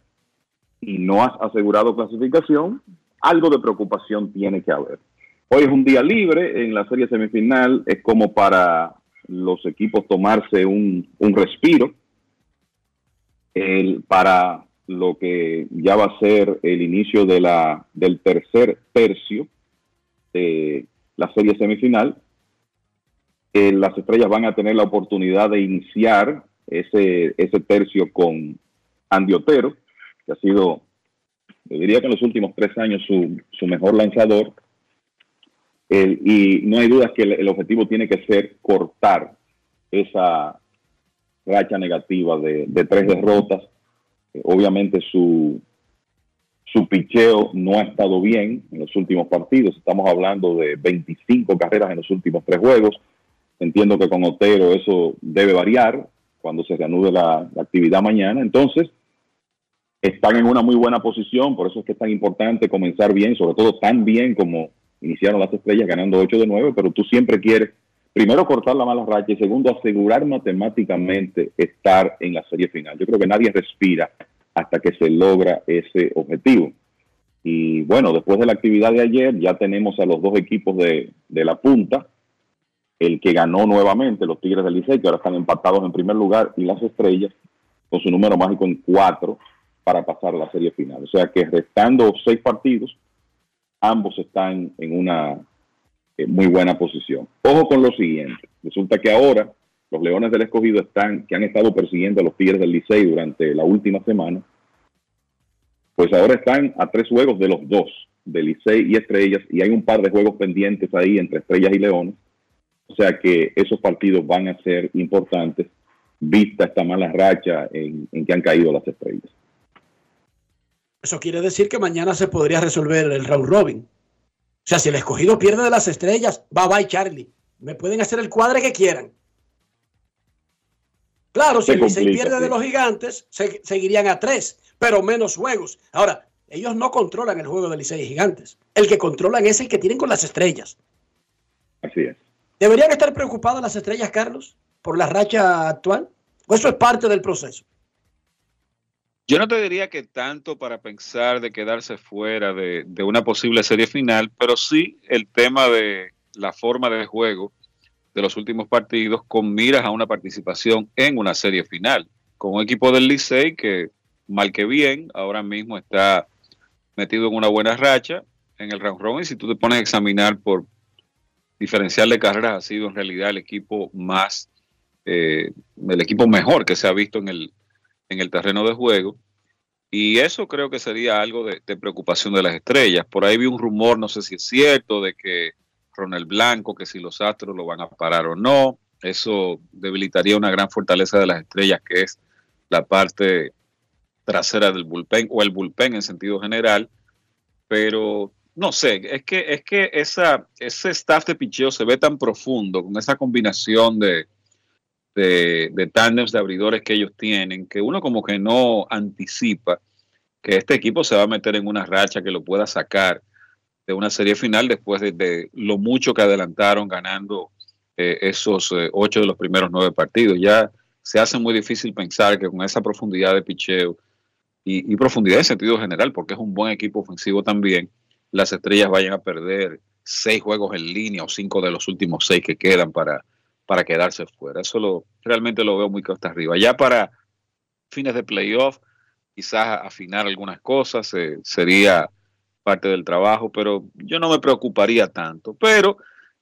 y no has asegurado clasificación, algo de preocupación tiene que haber. Hoy es un día libre en la serie semifinal, es como para los equipos tomarse un, un respiro para lo que ya va a ser el inicio de la, del tercer tercio de la serie semifinal. Las estrellas van a tener la oportunidad de iniciar ese, ese tercio con Andy Otero, ha sido, yo diría que en los últimos tres años su, mejor lanzador. Y no hay dudas que el, objetivo tiene que ser cortar esa racha negativa de, tres derrotas. Eh, obviamente su, su picheo no ha estado bien en los últimos partidos. Estamos hablando de 25 carreras en los últimos tres juegos. Entiendo que con Otero eso debe variar cuando se reanude la actividad mañana. Entonces, están en una muy buena posición, por eso es que es tan importante comenzar bien, sobre todo tan bien como iniciaron las estrellas ganando 8 de 9, pero tú siempre quieres, primero, cortar la mala racha y segundo, asegurar matemáticamente estar en la serie final. Yo creo que nadie respira hasta que se logra ese objetivo. Y bueno, después de la actividad de ayer, ya tenemos a los dos equipos de, de la punta, el que ganó nuevamente, los Tigres del Licey, que ahora están empatados en primer lugar, y las estrellas, con su número mágico en cuatro, para pasar a la serie final. O sea que restando seis partidos, ambos están en una eh, muy buena posición. Ojo con lo siguiente. Resulta que ahora los Leones del Escogido están, que han estado persiguiendo a los Tigres del Licey durante la última semana, pues ahora están a tres juegos de los dos, de Licey y Estrellas, y hay un par de juegos pendientes ahí entre Estrellas y Leones. O sea que esos partidos van a ser importantes, vista esta mala racha en, en que han caído las Estrellas. Eso quiere decir que mañana se podría resolver el round robin. O sea, si el escogido pierde de las estrellas, bye bye Charlie. Me pueden hacer el cuadre que quieran. Claro, si Se el Licey pierde de los gigantes, se- seguirían a tres, pero menos juegos. Ahora, ellos no controlan el juego de Licey y gigantes. El que controlan es el que tienen con las estrellas. Así es. ¿Deberían estar preocupadas las estrellas, Carlos, por la racha actual? ¿O eso es parte del proceso? Yo no te diría que tanto para pensar de quedarse fuera de, una posible serie final, pero sí el tema de la forma de juego de los últimos partidos con miras a una participación en una serie final, con un equipo del Licey que, mal que bien, ahora mismo está metido en una buena racha en el round robin. Si tú te pones a examinar por diferencial de carreras, ha sido en realidad el equipo más, eh, el equipo mejor que se ha visto en el, en el terreno de juego. Y eso creo que sería algo de, preocupación de las estrellas. Por ahí vi un rumor, no sé si es cierto, de que Ronald Blanco, que si los Astros lo van a parar o no. Eso debilitaría una gran fortaleza de las estrellas, que es la parte trasera del bullpen o el bullpen en sentido general. Pero no sé, es que, es que esa, ese staff de picheo se ve tan profundo con esa combinación de, de, de tándems de abridores que ellos tienen, que uno como que no anticipa que este equipo se va a meter en una racha que lo pueda sacar de una serie final después de, de lo mucho que adelantaron ganando eh, esos eh, ocho de los primeros nueve partidos. Ya se hace muy difícil pensar que con esa profundidad de picheo y, y profundidad en sentido general, porque es un buen equipo ofensivo también, las estrellas vayan a perder seis juegos en línea o cinco de los últimos seis que quedan para, para quedarse fuera. Eso lo, realmente lo veo muy costa arriba. Ya para fines de playoff, quizás afinar algunas cosas eh, sería parte del trabajo, pero yo no me preocuparía tanto. Pero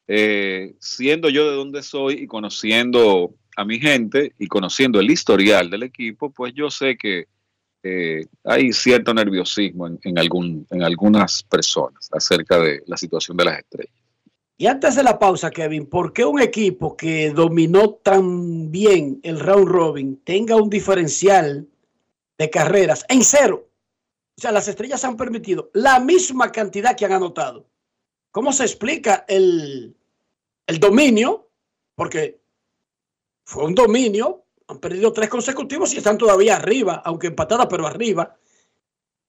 eh, siendo yo de donde soy y conociendo a mi gente y conociendo el historial del equipo, pues yo sé que eh, hay cierto nerviosismo en, en, algún, en algunas personas acerca de la situación de las estrellas. Y antes de la pausa, Kevin, ¿por qué un equipo que dominó tan bien el round robin tenga un diferencial de carreras en cero? O sea, las estrellas han permitido la misma cantidad que han anotado. ¿Cómo se explica el, el dominio? Porque fue un dominio, han perdido tres consecutivos y están todavía arriba, aunque empatadas, pero arriba.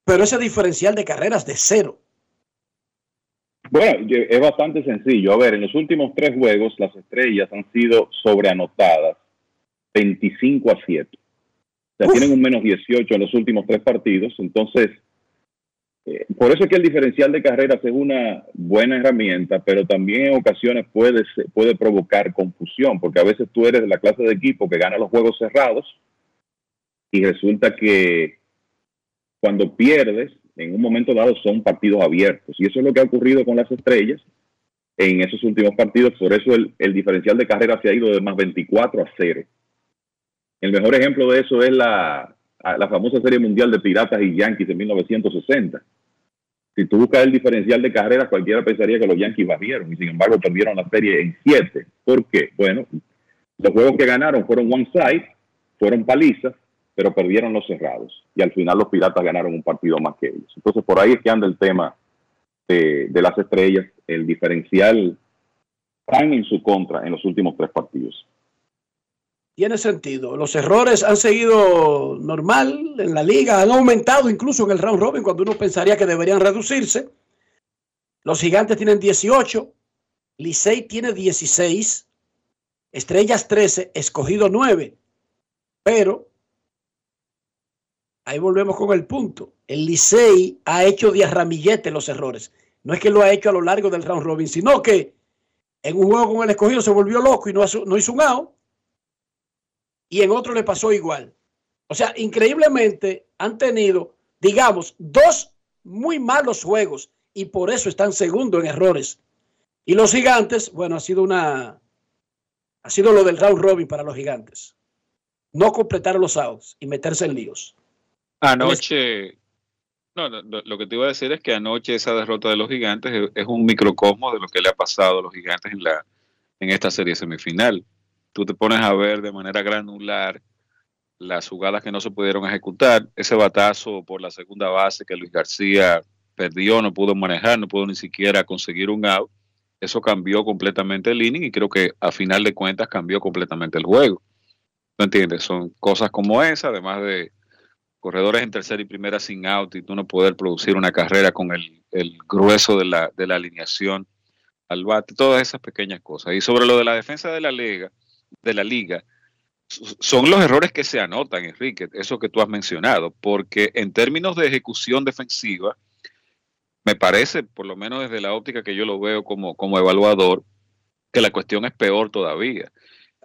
Pero ese diferencial de carreras de cero. Bueno, es bastante sencillo. A ver, en los últimos tres juegos las estrellas han sido sobreanotadas 25 a 7. O sea, tienen un menos 18 en los últimos tres partidos. Entonces, eh, por eso es que el diferencial de carreras es una buena herramienta, pero también en ocasiones puede, se- puede provocar confusión, porque a veces tú eres de la clase de equipo que gana los juegos cerrados y resulta que cuando pierdes, en un momento dado son partidos abiertos. Y eso es lo que ha ocurrido con las estrellas en esos últimos partidos. Por eso el, diferencial de carreras se ha ido de más 24 a 0. El mejor ejemplo de eso es la, la famosa Serie Mundial de Piratas y Yankees en 1960. Si tú buscas el diferencial de carreras, cualquiera pensaría que los Yankees barrieron y sin embargo perdieron la serie en siete. ¿Por qué? Bueno, los juegos que ganaron fueron one side, fueron palizas, pero perdieron los cerrados. Y al final los Piratas ganaron un partido más que ellos. Entonces por ahí es que anda el tema de, las estrellas, el diferencial tan en su contra en los últimos tres partidos. Tiene sentido. Los errores han seguido normal en la liga, han aumentado incluso en el round robin cuando uno pensaría que deberían reducirse. Los gigantes tienen 18, Licey tiene 16, Estrellas 13, Escogido 9. Pero ahí volvemos con el punto. El Licey ha hecho de arramillete los errores. No es que lo ha hecho a lo largo del round robin, sino que en un juego con el escogido se volvió loco y no hizo un out. Y en otro le pasó igual. O sea, increíblemente han tenido, digamos, dos muy malos juegos y por eso están segundo en errores. Y los gigantes, bueno, ha sido una, ha sido lo del round robin para los gigantes. No completar los outs y meterse en líos. Anoche, no, no, lo que te iba a decir es que anoche esa derrota de los gigantes es, es un microcosmo de lo que le ha pasado a los gigantes en, la, en esta serie semifinal. Tú te pones a ver de manera granular las jugadas que no se pudieron ejecutar, ese batazo por la segunda base que Luis García perdió, no pudo manejar, no pudo ni siquiera conseguir un out. Eso cambió completamente el inning y creo que a final de cuentas cambió completamente el juego. ¿No entiendes? Son cosas como esa, además de corredores en tercera y primera sin out y tú no poder producir una carrera con el, el grueso de la, de la alineación al bate, todas esas pequeñas cosas. Y sobre lo de la defensa de la liga, de la liga, son los errores que se anotan, Enrique, eso que tú has mencionado, porque en términos de ejecución defensiva, me parece, por lo menos desde la óptica que yo lo veo como, como evaluador, que la cuestión es peor todavía.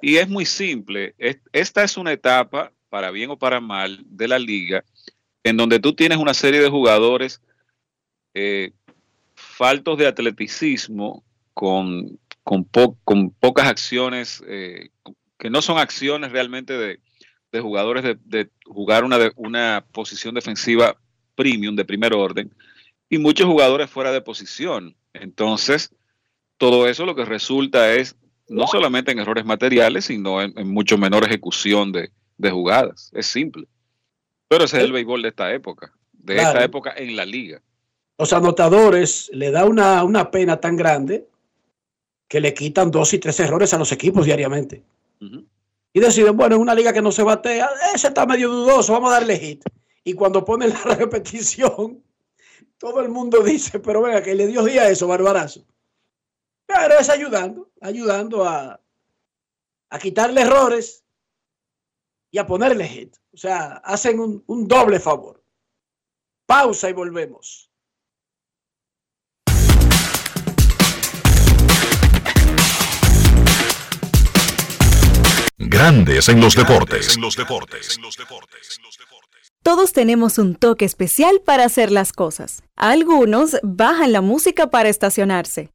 Y es muy simple, es- esta es una etapa, para bien o para mal, de la liga, en donde tú tienes una serie de jugadores eh, faltos de atleticismo, con, con, po- con pocas acciones, eh, que no son acciones realmente de, de jugadores de, jugar una, una posición defensiva premium de primer orden, y muchos jugadores fuera de posición. Entonces, todo eso lo que resulta es no solamente en errores materiales, sino en mucho menor ejecución de, de jugadas. Es simple. Pero ese es el béisbol de esta época, de Claro. esta época en la liga. Los anotadores le da una, una pena tan grande que le quitan dos y tres errores a los equipos diariamente. Y deciden, bueno, en una liga que no se batea, ese está medio dudoso, vamos a darle hit. Y cuando ponen la repetición, todo el mundo dice, pero venga, que le dio día a eso, barbarazo. Pero es ayudando, ayudando a, a quitarle errores y a ponerle hit. O sea, hacen un, un doble favor. Pausa y volvemos. Grandes en los deportes. Todos tenemos un toque especial para hacer las cosas. Algunos bajan la música para estacionarse.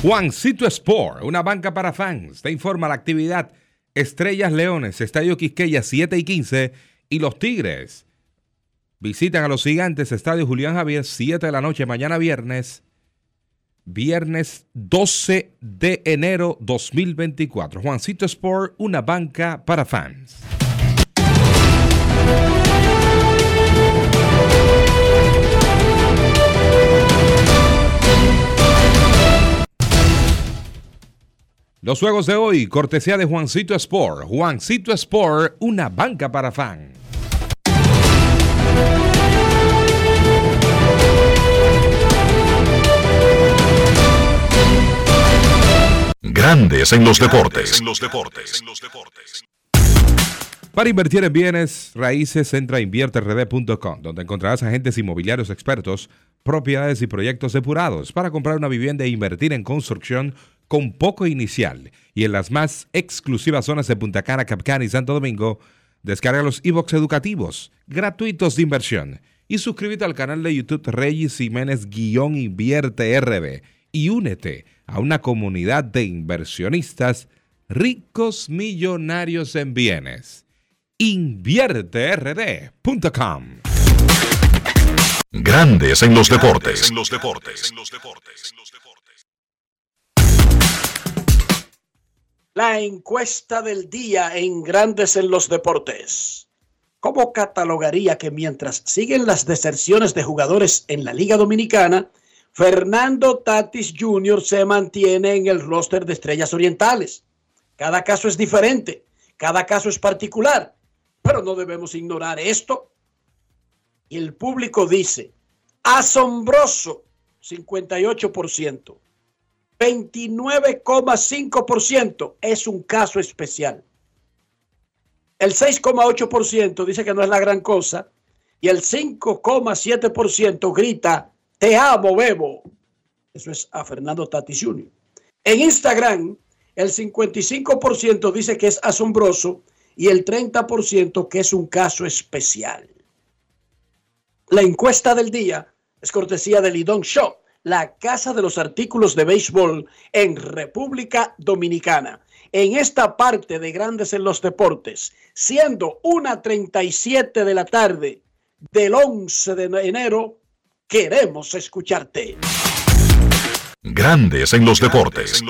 Juancito Sport, una banca para fans, te informa la actividad Estrellas Leones, Estadio Quisqueya 7 y 15 y los Tigres. Visitan a los gigantes, Estadio Julián Javier 7 de la noche, mañana viernes. Viernes 12 de enero 2024. Juancito Sport, una banca para fans. Los juegos de hoy, cortesía de Juancito Sport. Juancito Sport, una banca para fan. Grandes en los deportes. Para invertir en bienes raíces, entra a invierterd.com, donde encontrarás agentes inmobiliarios expertos, propiedades y proyectos depurados para comprar una vivienda e invertir en construcción con poco inicial. Y en las más exclusivas zonas de Punta Cana, Capcana y Santo Domingo, descarga los e-books educativos gratuitos de inversión y suscríbete al canal de YouTube Reyes Jiménez-Invierte RB y únete a una comunidad de inversionistas ricos millonarios en bienes. InvierteRD.com Grandes en los deportes. La encuesta del día en Grandes en los Deportes. ¿Cómo catalogaría que mientras siguen las deserciones de jugadores en la Liga Dominicana, Fernando Tatis Jr. se mantiene en el roster de Estrellas Orientales? Cada caso es diferente, cada caso es particular, pero no debemos ignorar esto. Y el público dice, asombroso, 58%. 29,5% es un caso especial. El 6,8% dice que no es la gran cosa y el 5,7% grita, te amo, Bebo. Eso es a Fernando Tatis Jr. En Instagram, el 55% dice que es asombroso y el 30% que es un caso especial. La encuesta del día es cortesía del Lidón Shop la Casa de los Artículos de Béisbol en República Dominicana. En esta parte de Grandes en los Deportes, siendo una 37 de la tarde del 11 de enero, queremos escucharte. Grandes en los deportes.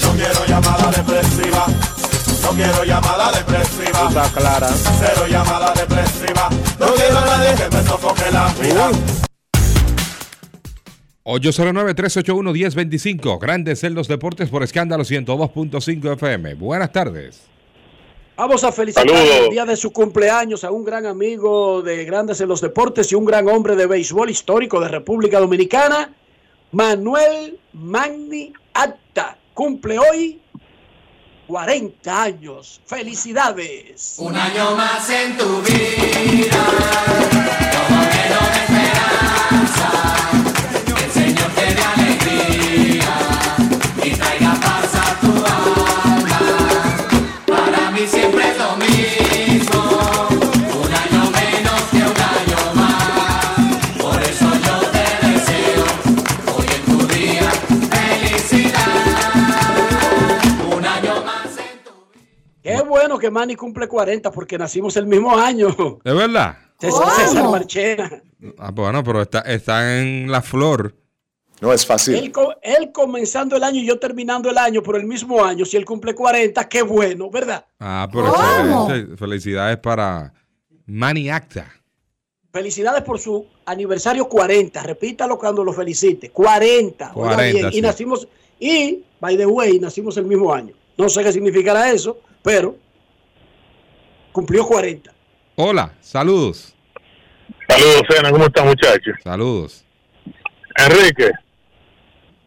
No quiero llamada depresiva. No quiero llamada depresiva. Está clara. Cero llamada depresiva. No quiero a nadie que me sofoque la vida. 809-381-1025. Grandes en los deportes por escándalo 102.5 FM. Buenas tardes. Vamos a felicitar Saludos. el día de su cumpleaños a un gran amigo de Grandes en los Deportes y un gran hombre de béisbol histórico de República Dominicana, Manuel Magni Acta. Cumple hoy 40 años. Felicidades. Un año más en tu vida. Bueno que Manny cumple 40 porque nacimos el mismo año. ¿De verdad? César, César Marchena. Ah, bueno, pero está, está en la flor. No es fácil. Él, co- él comenzando el año y yo terminando el año por el mismo año. Si él cumple 40, qué bueno, ¿verdad? Ah, pero excelente. Felicidades para Manny Acta. Felicidades por su aniversario 40. Repítalo cuando lo felicite. 40. Oiga 40, bien. sí. Y nacimos, y, by the way, nacimos el mismo año. No sé qué significará eso, pero cumplió 40. Hola, saludos. Saludos, Sena, ¿cómo están muchachos? Saludos. Enrique,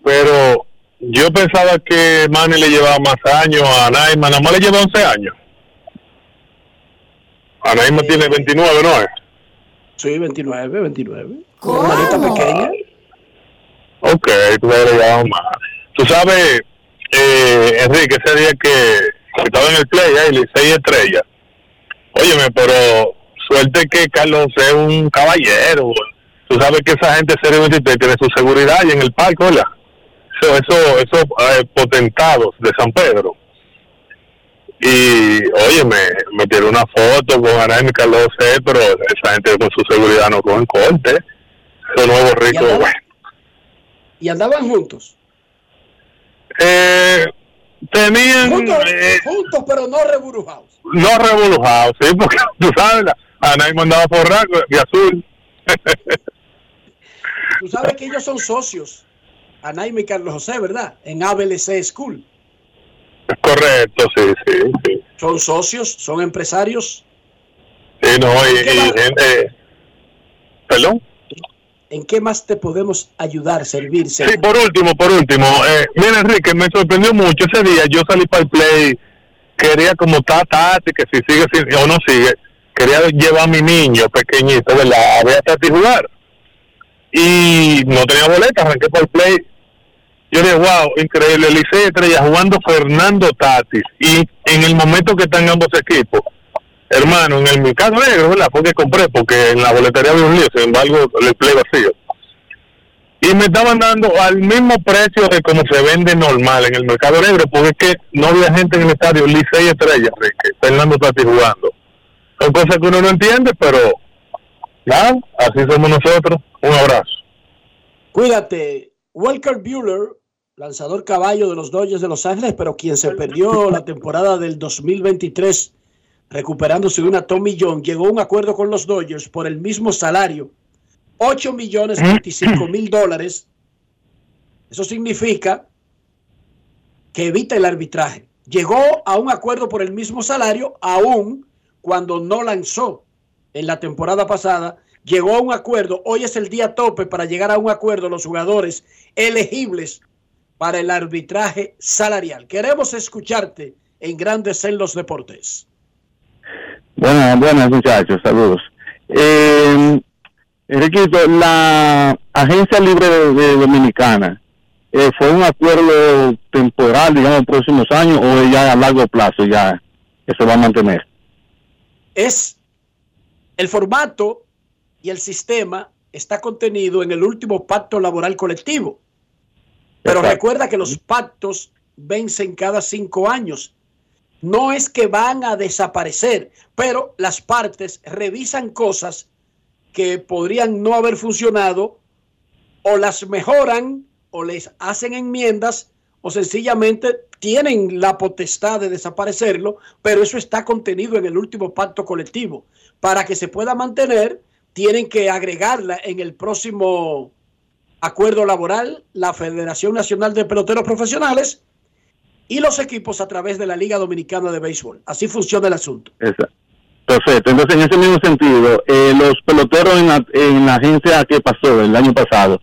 pero yo pensaba que Manny le llevaba más años a Naima, nada más le lleva 11 años. A Naima tiene 29, ¿no es? Sí, 29, 29. ¿Cómo? Hermanita pequeña. Ok, tú le llevabas más. Tú sabes, eh, Enrique, ese día que estaba en el play ahí, Licey Estrella. Óyeme, pero suerte que Carlos es un caballero. tú sabes que esa gente Serie 23 tiene su seguridad y en el parque, ¿verdad? Eso, eso, esos eh, potentados de San Pedro. Y, oye, me, me tiré una foto con Anaí y Carlos pero esa gente con su seguridad no cogen corte. Esos nuevos ricos, andaban- bueno. Y andaban juntos. Eh, tenían Juntos, eh, juntos pero no reburujados. no revolujados, sí, porque tú sabes, la- Anaí mandaba forrar de azul. Tú sabes que ellos son socios. Anaime y Carlos José, ¿verdad? En ABLC School. Correcto, sí, sí, sí. Son socios, son empresarios. Sí, no, y, y gente. ¿Perdón? ¿En qué más te podemos ayudar, servir? Sí, por último, por último. Eh, mira, Enrique, me sorprendió mucho ese día. Yo salí para el play, quería como está Tati, que si sigue sin- o no sigue, quería llevar a mi niño pequeñito, ¿verdad? A ver a Tati jugar. Y no tenía boleta, arranqué para el play. Yo dije, wow, increíble, Licey Estrella jugando Fernando Tatis. Y en el momento que están ambos equipos, hermano, en el mercado negro, ¿verdad? Porque compré, porque en la boletería había un lío, sin embargo, el play vacío. Y me estaban dando al mismo precio de como se vende normal en el mercado negro, porque es que no había gente en el estadio, Licey Estrella, Enrique, Fernando Tatis jugando. Son cosas que uno no entiende, pero nada, así somos nosotros. Un abrazo. Cuídate. Walker Bueller, lanzador caballo de los Dodgers de Los Ángeles, pero quien se perdió la temporada del 2023 recuperándose de una Tommy John, llegó a un acuerdo con los Dodgers por el mismo salario, 8 millones 25 mil dólares. Eso significa que evita el arbitraje. Llegó a un acuerdo por el mismo salario, aún cuando no lanzó en la temporada pasada. Llegó a un acuerdo. Hoy es el día tope para llegar a un acuerdo los jugadores elegibles para el arbitraje salarial. Queremos escucharte en Grandes en los Deportes. Buenas, buenas muchachos, saludos. Eh, Enriquito, la Agencia Libre de, de Dominicana, eh, ¿fue un acuerdo temporal, digamos, próximos años o ya a largo plazo ya que se va a mantener? Es el formato y el sistema está contenido en el último pacto laboral colectivo. Pero Exacto. recuerda que los pactos vencen cada cinco años. No es que van a desaparecer, pero las partes revisan cosas que podrían no haber funcionado o las mejoran o les hacen enmiendas o sencillamente tienen la potestad de desaparecerlo, pero eso está contenido en el último pacto colectivo. Para que se pueda mantener, tienen que agregarla en el próximo acuerdo laboral, la Federación Nacional de Peloteros Profesionales y los equipos a través de la Liga Dominicana de Béisbol. Así funciona el asunto. Exacto. Perfecto. Entonces, en ese mismo sentido, eh, los peloteros en la, en la agencia que pasó el año pasado,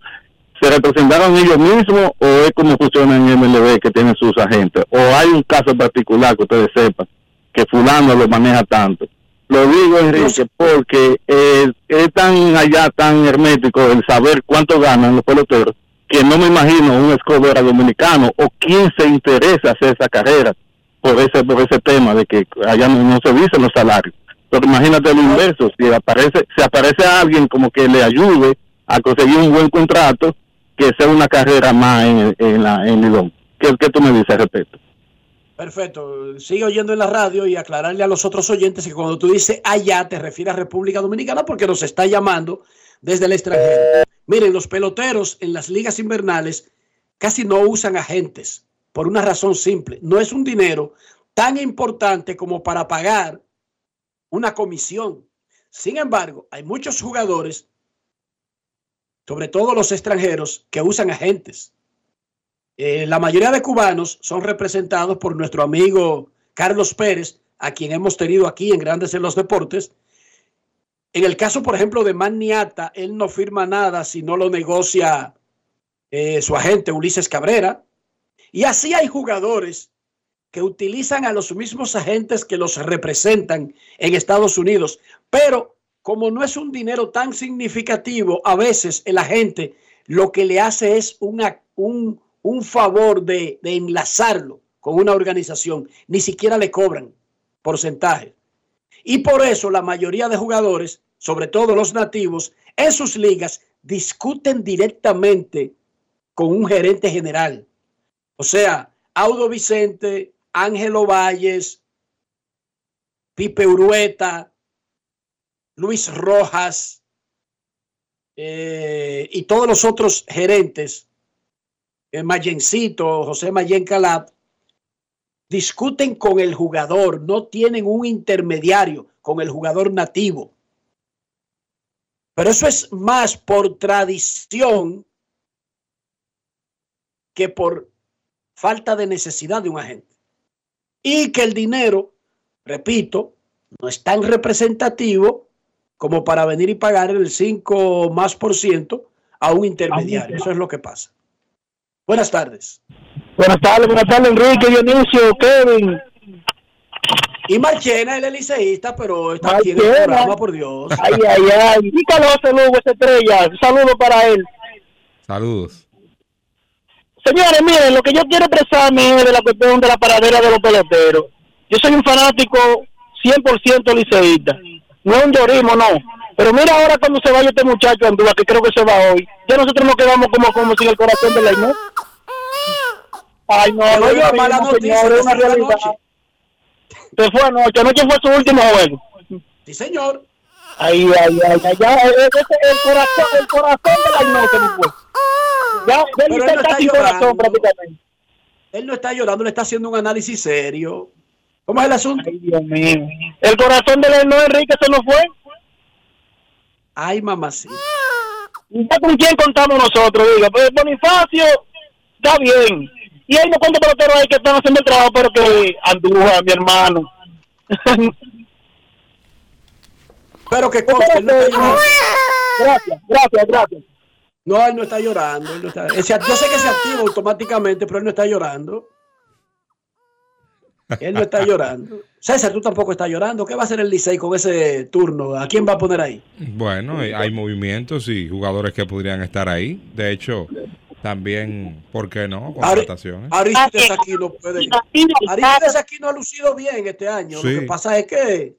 ¿se representaron ellos mismos o es como funciona en MLB que tienen sus agentes? ¿O hay un caso particular que ustedes sepan que fulano lo maneja tanto? Lo digo, Enrique, porque eh, es tan allá, tan hermético el saber cuánto ganan los peloteros, que no me imagino un escobera dominicano o quién se interesa hacer esa carrera por ese por ese tema de que allá no, no se dicen los salarios. Pero imagínate lo inverso, si aparece si aparece alguien como que le ayude a conseguir un buen contrato, que sea una carrera más en, en la en Lidón. ¿Qué, ¿Qué tú me dices al respecto? Perfecto. Sigue oyendo en la radio y aclararle a los otros oyentes que cuando tú dices allá te refieres a República Dominicana porque nos está llamando desde el extranjero. Miren, los peloteros en las ligas invernales casi no usan agentes por una razón simple. No es un dinero tan importante como para pagar una comisión. Sin embargo, hay muchos jugadores, sobre todo los extranjeros, que usan agentes. Eh, la mayoría de cubanos son representados por nuestro amigo Carlos Pérez, a quien hemos tenido aquí en Grandes en los Deportes. En el caso, por ejemplo, de Maniata, él no firma nada si no lo negocia eh, su agente Ulises Cabrera. Y así hay jugadores que utilizan a los mismos agentes que los representan en Estados Unidos. Pero como no es un dinero tan significativo, a veces el agente lo que le hace es un, un favor de, de enlazarlo con una organización. Ni siquiera le cobran porcentaje. Y por eso la mayoría de jugadores, sobre todo los nativos, en sus ligas discuten directamente con un gerente general. O sea, Audo Vicente, Ángelo Valles, Pipe Urueta, Luis Rojas eh, y todos los otros gerentes, eh, Mayencito, José Mayen Calat, discuten con el jugador, no tienen un intermediario con el jugador nativo. Pero eso es más por tradición que por falta de necesidad de un agente. Y que el dinero, repito, no es tan representativo como para venir y pagar el 5 más por ciento a un intermediario. Eso es lo que pasa. Buenas tardes. Buenas tardes, buenas tardes, Enrique, Dionisio, Kevin. Y Marchena, él es liceísta, pero está aquí en el Marchena. programa, por Dios. Ay, ay, ay. Y Carlos Lugo, esa estrella. Un saludo para él. Saludos. Señores, miren, lo que yo quiero expresarme es de la cuestión de la paradera de los peloteros. Yo soy un fanático 100% liceísta. No es un llorismo, no. Pero mira ahora cuando se vaya este muchacho a Andúa, que creo que se va hoy. Ya nosotros nos quedamos como, como sin el corazón de la ¿no? Ay, no, no, no, mala no, noticia, señor, es una realidad. anoche. Se fue anoche, anoche fue su último juego. Sí, señor. Ay, ay, ay, ay, ya, eh, eh, ese- el corazón, el corazón de la no se me fue. Ya, Pero él está no está sin corazón prácticamente. Él no está llorando, le está haciendo un análisis serio. ¿Cómo es el asunto? Ay, Dios mío. El corazón de no Enrique se nos fue. Ay, mamacita. ¿Y ya con quién contamos nosotros? Diga, pues Bonifacio está bien. Y hay unos cuantos peloteros ahí que están haciendo el trabajo, pero que Andújar, mi hermano. Pero que conste, no está llorando. Gracias, gracias, gracias. No, él no está llorando. él no está- yo sé que se activa automáticamente, pero él no está llorando. Él no está llorando. César, tú tampoco estás llorando. ¿Qué va a hacer el Licey con ese turno? ¿A quién va a poner ahí? Bueno, hay movimientos y jugadores que podrían estar ahí. De hecho, también, ¿por qué no? Contrataciones. Aristides aquí no puede. Aristides aquí no ha lucido bien este año. Sí. Lo que pasa es que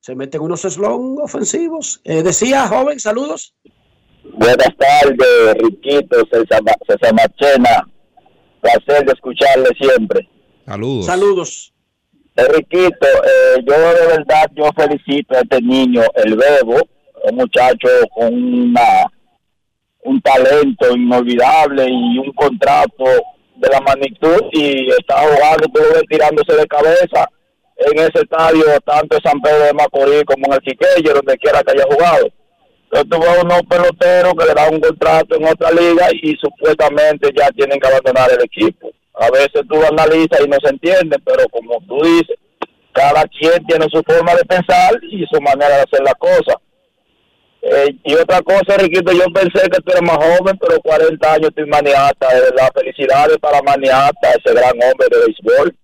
se meten unos slon ofensivos. Eh, decía, joven, saludos. Buenas tardes, Riquito, César, César Machena. Placer de escucharle siempre. Saludos. Saludos. Riquito, eh, yo de verdad, yo felicito a este niño, el Bebo, un muchacho con una, un talento inolvidable y un contrato de la magnitud y está jugando, ves tirándose de cabeza en ese estadio, tanto en San Pedro de Macorís como en el Quiqueyo, donde quiera que haya jugado. Yo tuve unos peloteros que le dan un contrato en otra liga y supuestamente ya tienen que abandonar el equipo. A veces tú analizas y no se entiende, pero como tú dices, cada quien tiene su forma de pensar y su manera de hacer las cosas. Eh, y otra cosa, Riquito, yo pensé que tú eres más joven, pero 40 años estoy maniata. De verdad, felicidades para maniata, ese gran hombre de béisbol.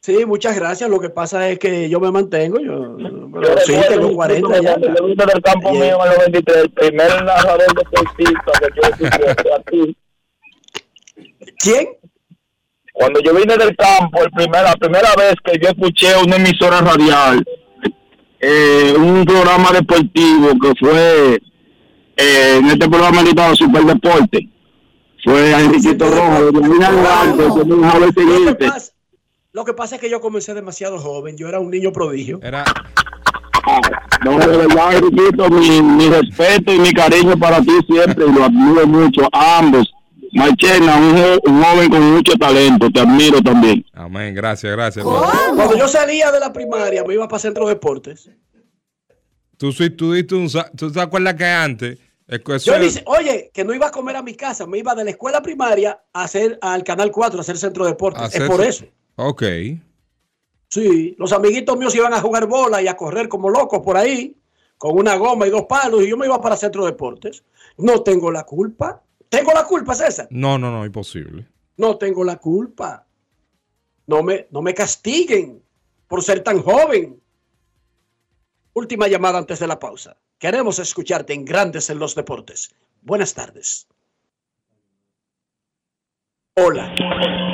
Sí, muchas gracias. Lo que pasa es que yo me mantengo. Yo, pero Yo sí, tengo Riquito, 40 ya. cuando Yo vine del campo mío en el 93, el primer narrador deportista que yo escuché a ti. ¿Quién? Cuando yo vine del campo, el primer, la primera vez que yo escuché una emisora radial, eh, un programa deportivo que fue eh, en este programa gritado Super Deporte, fue a Enriquito Rojo, de Lo que, siguiente. pasa, lo que pasa es que yo comencé demasiado joven. Yo era un niño prodigio. Era, No, de verdad, Enriquito, mi, mi respeto y mi cariño para ti siempre, y lo admiro mucho, a ambos. Marchena, un, jo- un joven con mucho talento, te admiro también. amén, gracias, gracias. Cuando yo salía de la primaria, me iba para Centro Deportes. Tú, sí- tú, sa- ¿tú te acuerdas que antes? Yo dice, oye, que no iba a comer a mi casa, me iba de la escuela primaria a hacer al Canal 4 a hacer Centro Deportes. hacer es por eso. Ok. Sí, los amiguitos míos iban a jugar bola y a correr como locos por ahí, con una goma y dos palos, y yo me iba para Centro Deportes. No tengo la culpa. ¿Tengo la culpa, César? No, no, no, imposible. No tengo la culpa. No me, no me castiguen por ser tan joven. Última llamada antes de la pausa. Queremos escucharte en Grandes en los Deportes. Buenas tardes. Hola.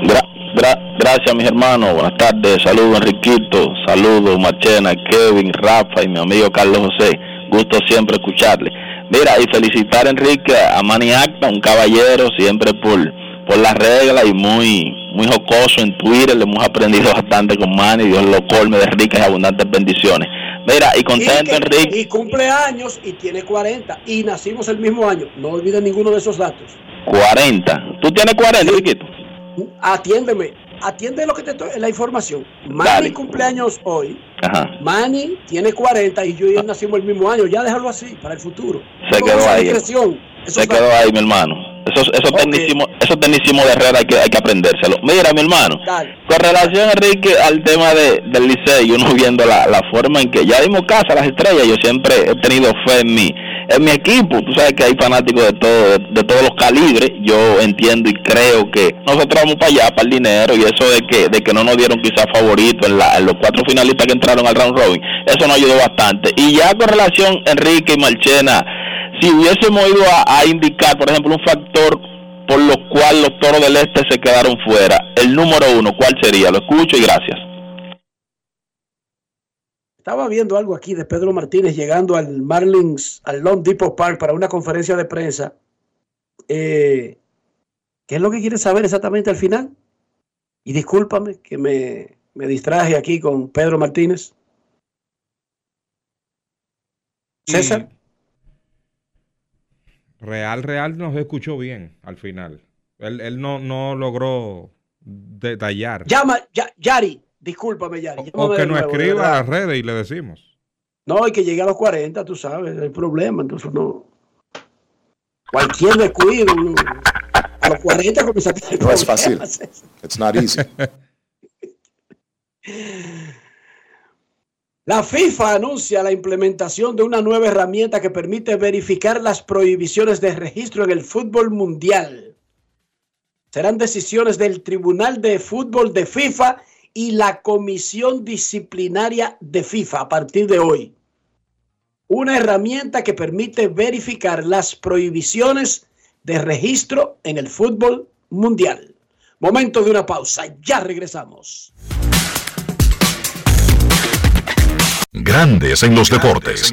Gra- gra- gracias, mis hermanos. Buenas tardes. Saludos, Enriquito. Saludos, Machena, Kevin, Rafa y mi amigo Carlos José. Gusto siempre escucharle. Mira, y felicitar a Enrique, a Manny Acta, un caballero, siempre por, por las reglas y muy muy jocoso en Twitter. Le hemos aprendido bastante con Manny. Dios lo colme de ricas y abundantes bendiciones. Mira, y contento, y que- Enrique. Y cumple años y tiene 40. Y nacimos el mismo año. No olviden ninguno de esos datos. 40. ¿Tú tienes 40, Riquito? Atiéndeme. Atiende lo que te estoy, la información. Manny cumpleaños hoy. Ajá. Manny tiene 40 y yo y él nacimos el mismo año. Ya déjalo así para el futuro. Se quedó ahí. Esos Se quedó ahí, mi hermano. Esos, esos tecnicismos, esos tecnicismos de Herrera hay que, hay que aprendérselo. Mira, mi hermano, Dale. con relación, Enrique, al tema de, del liceo, uno viendo la, la forma en que ya dimos casa a las estrellas, yo siempre he tenido fe en mi, en mi equipo. Tú sabes que hay fanáticos de todo, de, de todos los calibres. Yo entiendo y creo que nosotros vamos para allá, para el dinero, y eso de que, de que no nos dieron quizás favorito en, la, en los cuatro finalistas que entraron al round robin, eso nos ayudó bastante. Y ya con relación, Enrique y Marchena, si hubiésemos ido a, a indicar, por ejemplo, un factor por lo cual los toros del este se quedaron fuera, el número uno, ¿cuál sería? Lo escucho y gracias. Estaba viendo algo aquí de Pedro Martínez llegando al Marlins, al Long Depot Park para una conferencia de prensa. Eh, ¿Qué es lo que quiere saber exactamente al final? Y discúlpame que me, me distraje aquí con Pedro Martínez. César. Real, Real nos escuchó bien al final. Él, él no, no logró detallar. Llama, ya, Yari, discúlpame, Yari. o que nos escriba a las redes y le decimos. No, y que llegue a los 40, tú sabes, el problema. Entonces, no. Cualquier descuido, a los 40 comienza a tener No es fácil. It's not easy. La FIFA anuncia la implementación de una nueva herramienta que permite verificar las prohibiciones de registro en el fútbol mundial. Serán decisiones del Tribunal de Fútbol de FIFA y la Comisión Disciplinaria de FIFA a partir de hoy. Una herramienta que permite verificar las prohibiciones de registro en el fútbol mundial. Momento de una pausa, ya regresamos. Grandes en los deportes.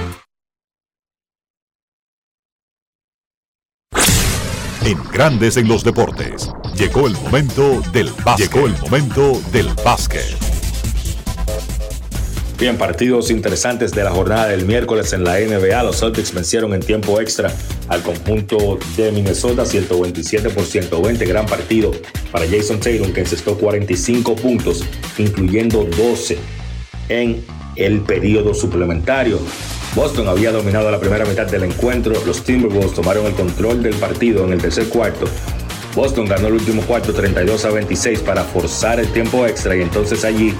En Grandes en los deportes. Llegó el momento del básquet. Llegó el momento del básquet. Bien, partidos interesantes de la jornada del miércoles en la NBA. Los Celtics vencieron en tiempo extra al conjunto de Minnesota 127 por 120. Gran partido para Jason Tatum que encestó 45 puntos, incluyendo 12 en el periodo suplementario. Boston había dominado la primera mitad del encuentro. Los Timberwolves tomaron el control del partido en el tercer cuarto. Boston ganó el último cuarto 32 a 26 para forzar el tiempo extra y entonces allí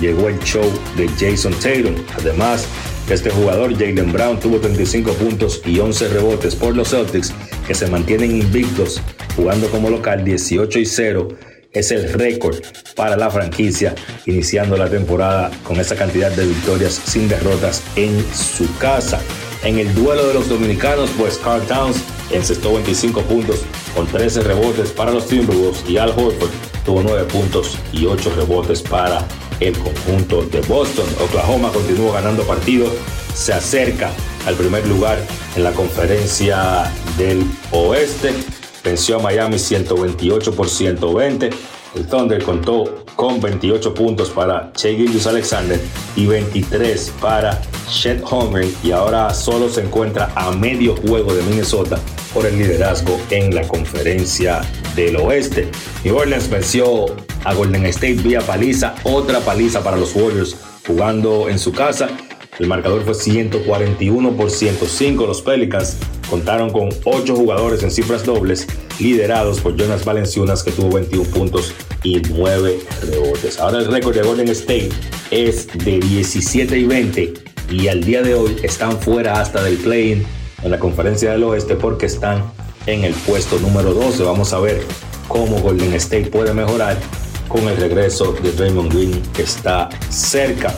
llegó el show de Jason Tatum. Además, este jugador, Jalen Brown, tuvo 35 puntos y 11 rebotes por los Celtics, que se mantienen invictos jugando como local 18 y 0 es el récord para la franquicia, iniciando la temporada con esa cantidad de victorias sin derrotas en su casa. En el duelo de los dominicanos, pues Carl Towns encestó 25 puntos con 13 rebotes para los Timberwolves y Al Horford tuvo 9 puntos y 8 rebotes para el conjunto de Boston. Oklahoma continúa ganando partidos, se acerca al primer lugar en la conferencia del oeste. Venció a Miami 128 por 120. El Thunder contó con 28 puntos para Shea Gilgeous Alexander y 23 para Chet Holmgren y ahora solo se encuentra a medio juego de Minnesota por el liderazgo en la conferencia del oeste. New Orleans venció a Golden State vía paliza, otra paliza para los Warriors jugando en su casa. El marcador fue 141 por 105. Los Pelicans contaron con 8 jugadores en cifras dobles, liderados por Jonas Valenciunas, que tuvo 21 puntos y 9 rebotes. Ahora el récord de Golden State es de 17 y 20 y al día de hoy están fuera hasta del play-in en la conferencia del oeste porque están en el puesto número 12. Vamos a ver cómo Golden State puede mejorar con el regreso de Draymond Green que está cerca.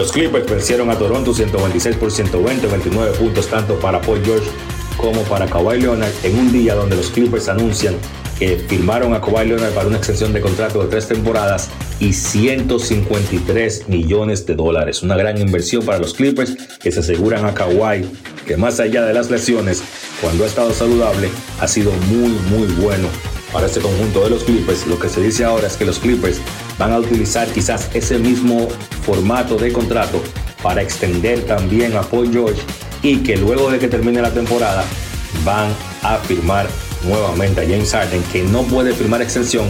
Los Clippers vencieron a Toronto 126 por 120, 29 puntos tanto para Paul George como para Kawhi Leonard en un día donde los Clippers anuncian que firmaron a Kawhi Leonard para una extensión de contrato de tres temporadas y 153 millones de dólares. Una gran inversión para los Clippers que se aseguran a Kawhi que más allá de las lesiones, cuando ha estado saludable, ha sido muy muy bueno para este conjunto de los Clippers. Lo que se dice ahora es que los Clippers van a utilizar quizás ese mismo formato de contrato para extender también a Paul George y que luego de que termine la temporada van a firmar nuevamente a James Harden que no puede firmar extensión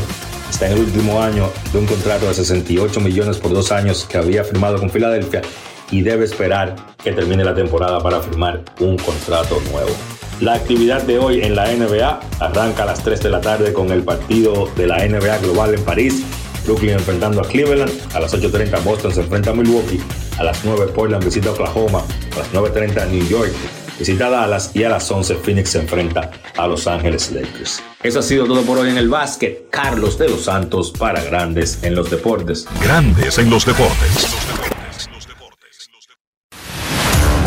está en el último año de un contrato de 68 millones por dos años que había firmado con Filadelfia y debe esperar que termine la temporada para firmar un contrato nuevo. La actividad de hoy en la NBA arranca a las 3 de la tarde con el partido de la NBA Global en París. Brooklyn enfrentando a Cleveland. A las 8.30 Boston se enfrenta a Milwaukee. A las 9 Portland visita Oklahoma. A las 9.30 New York visita Dallas. Y a las 11 Phoenix se enfrenta a Los Ángeles Lakers. Eso ha sido todo por hoy en el básquet. Carlos de los Santos para Grandes en los Deportes. Grandes en los deportes.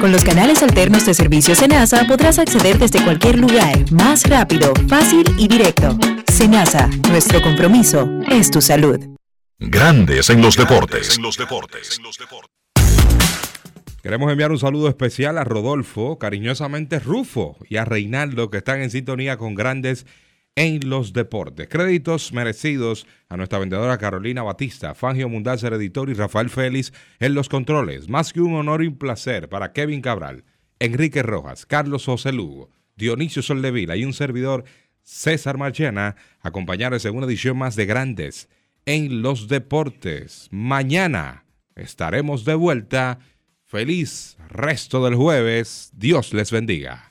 Con los canales alternos de servicio Senasa podrás acceder desde cualquier lugar, más rápido, fácil y directo. Senasa, nuestro compromiso es tu salud. Grandes en los deportes. Queremos enviar un saludo especial a Rodolfo, cariñosamente Rufo, y a Reinaldo, que están en sintonía con Grandes en los deportes. Créditos merecidos a nuestra vendedora Carolina Batista, Fangio Mundazer Editor y Rafael Félix en los controles. Más que un honor y un placer para Kevin Cabral, Enrique Rojas, Carlos José Lugo, Dionisio Soldevila y un servidor César Marchena, acompañarles en una edición más de Grandes en los deportes. Mañana estaremos de vuelta. Feliz resto del jueves. Dios les bendiga.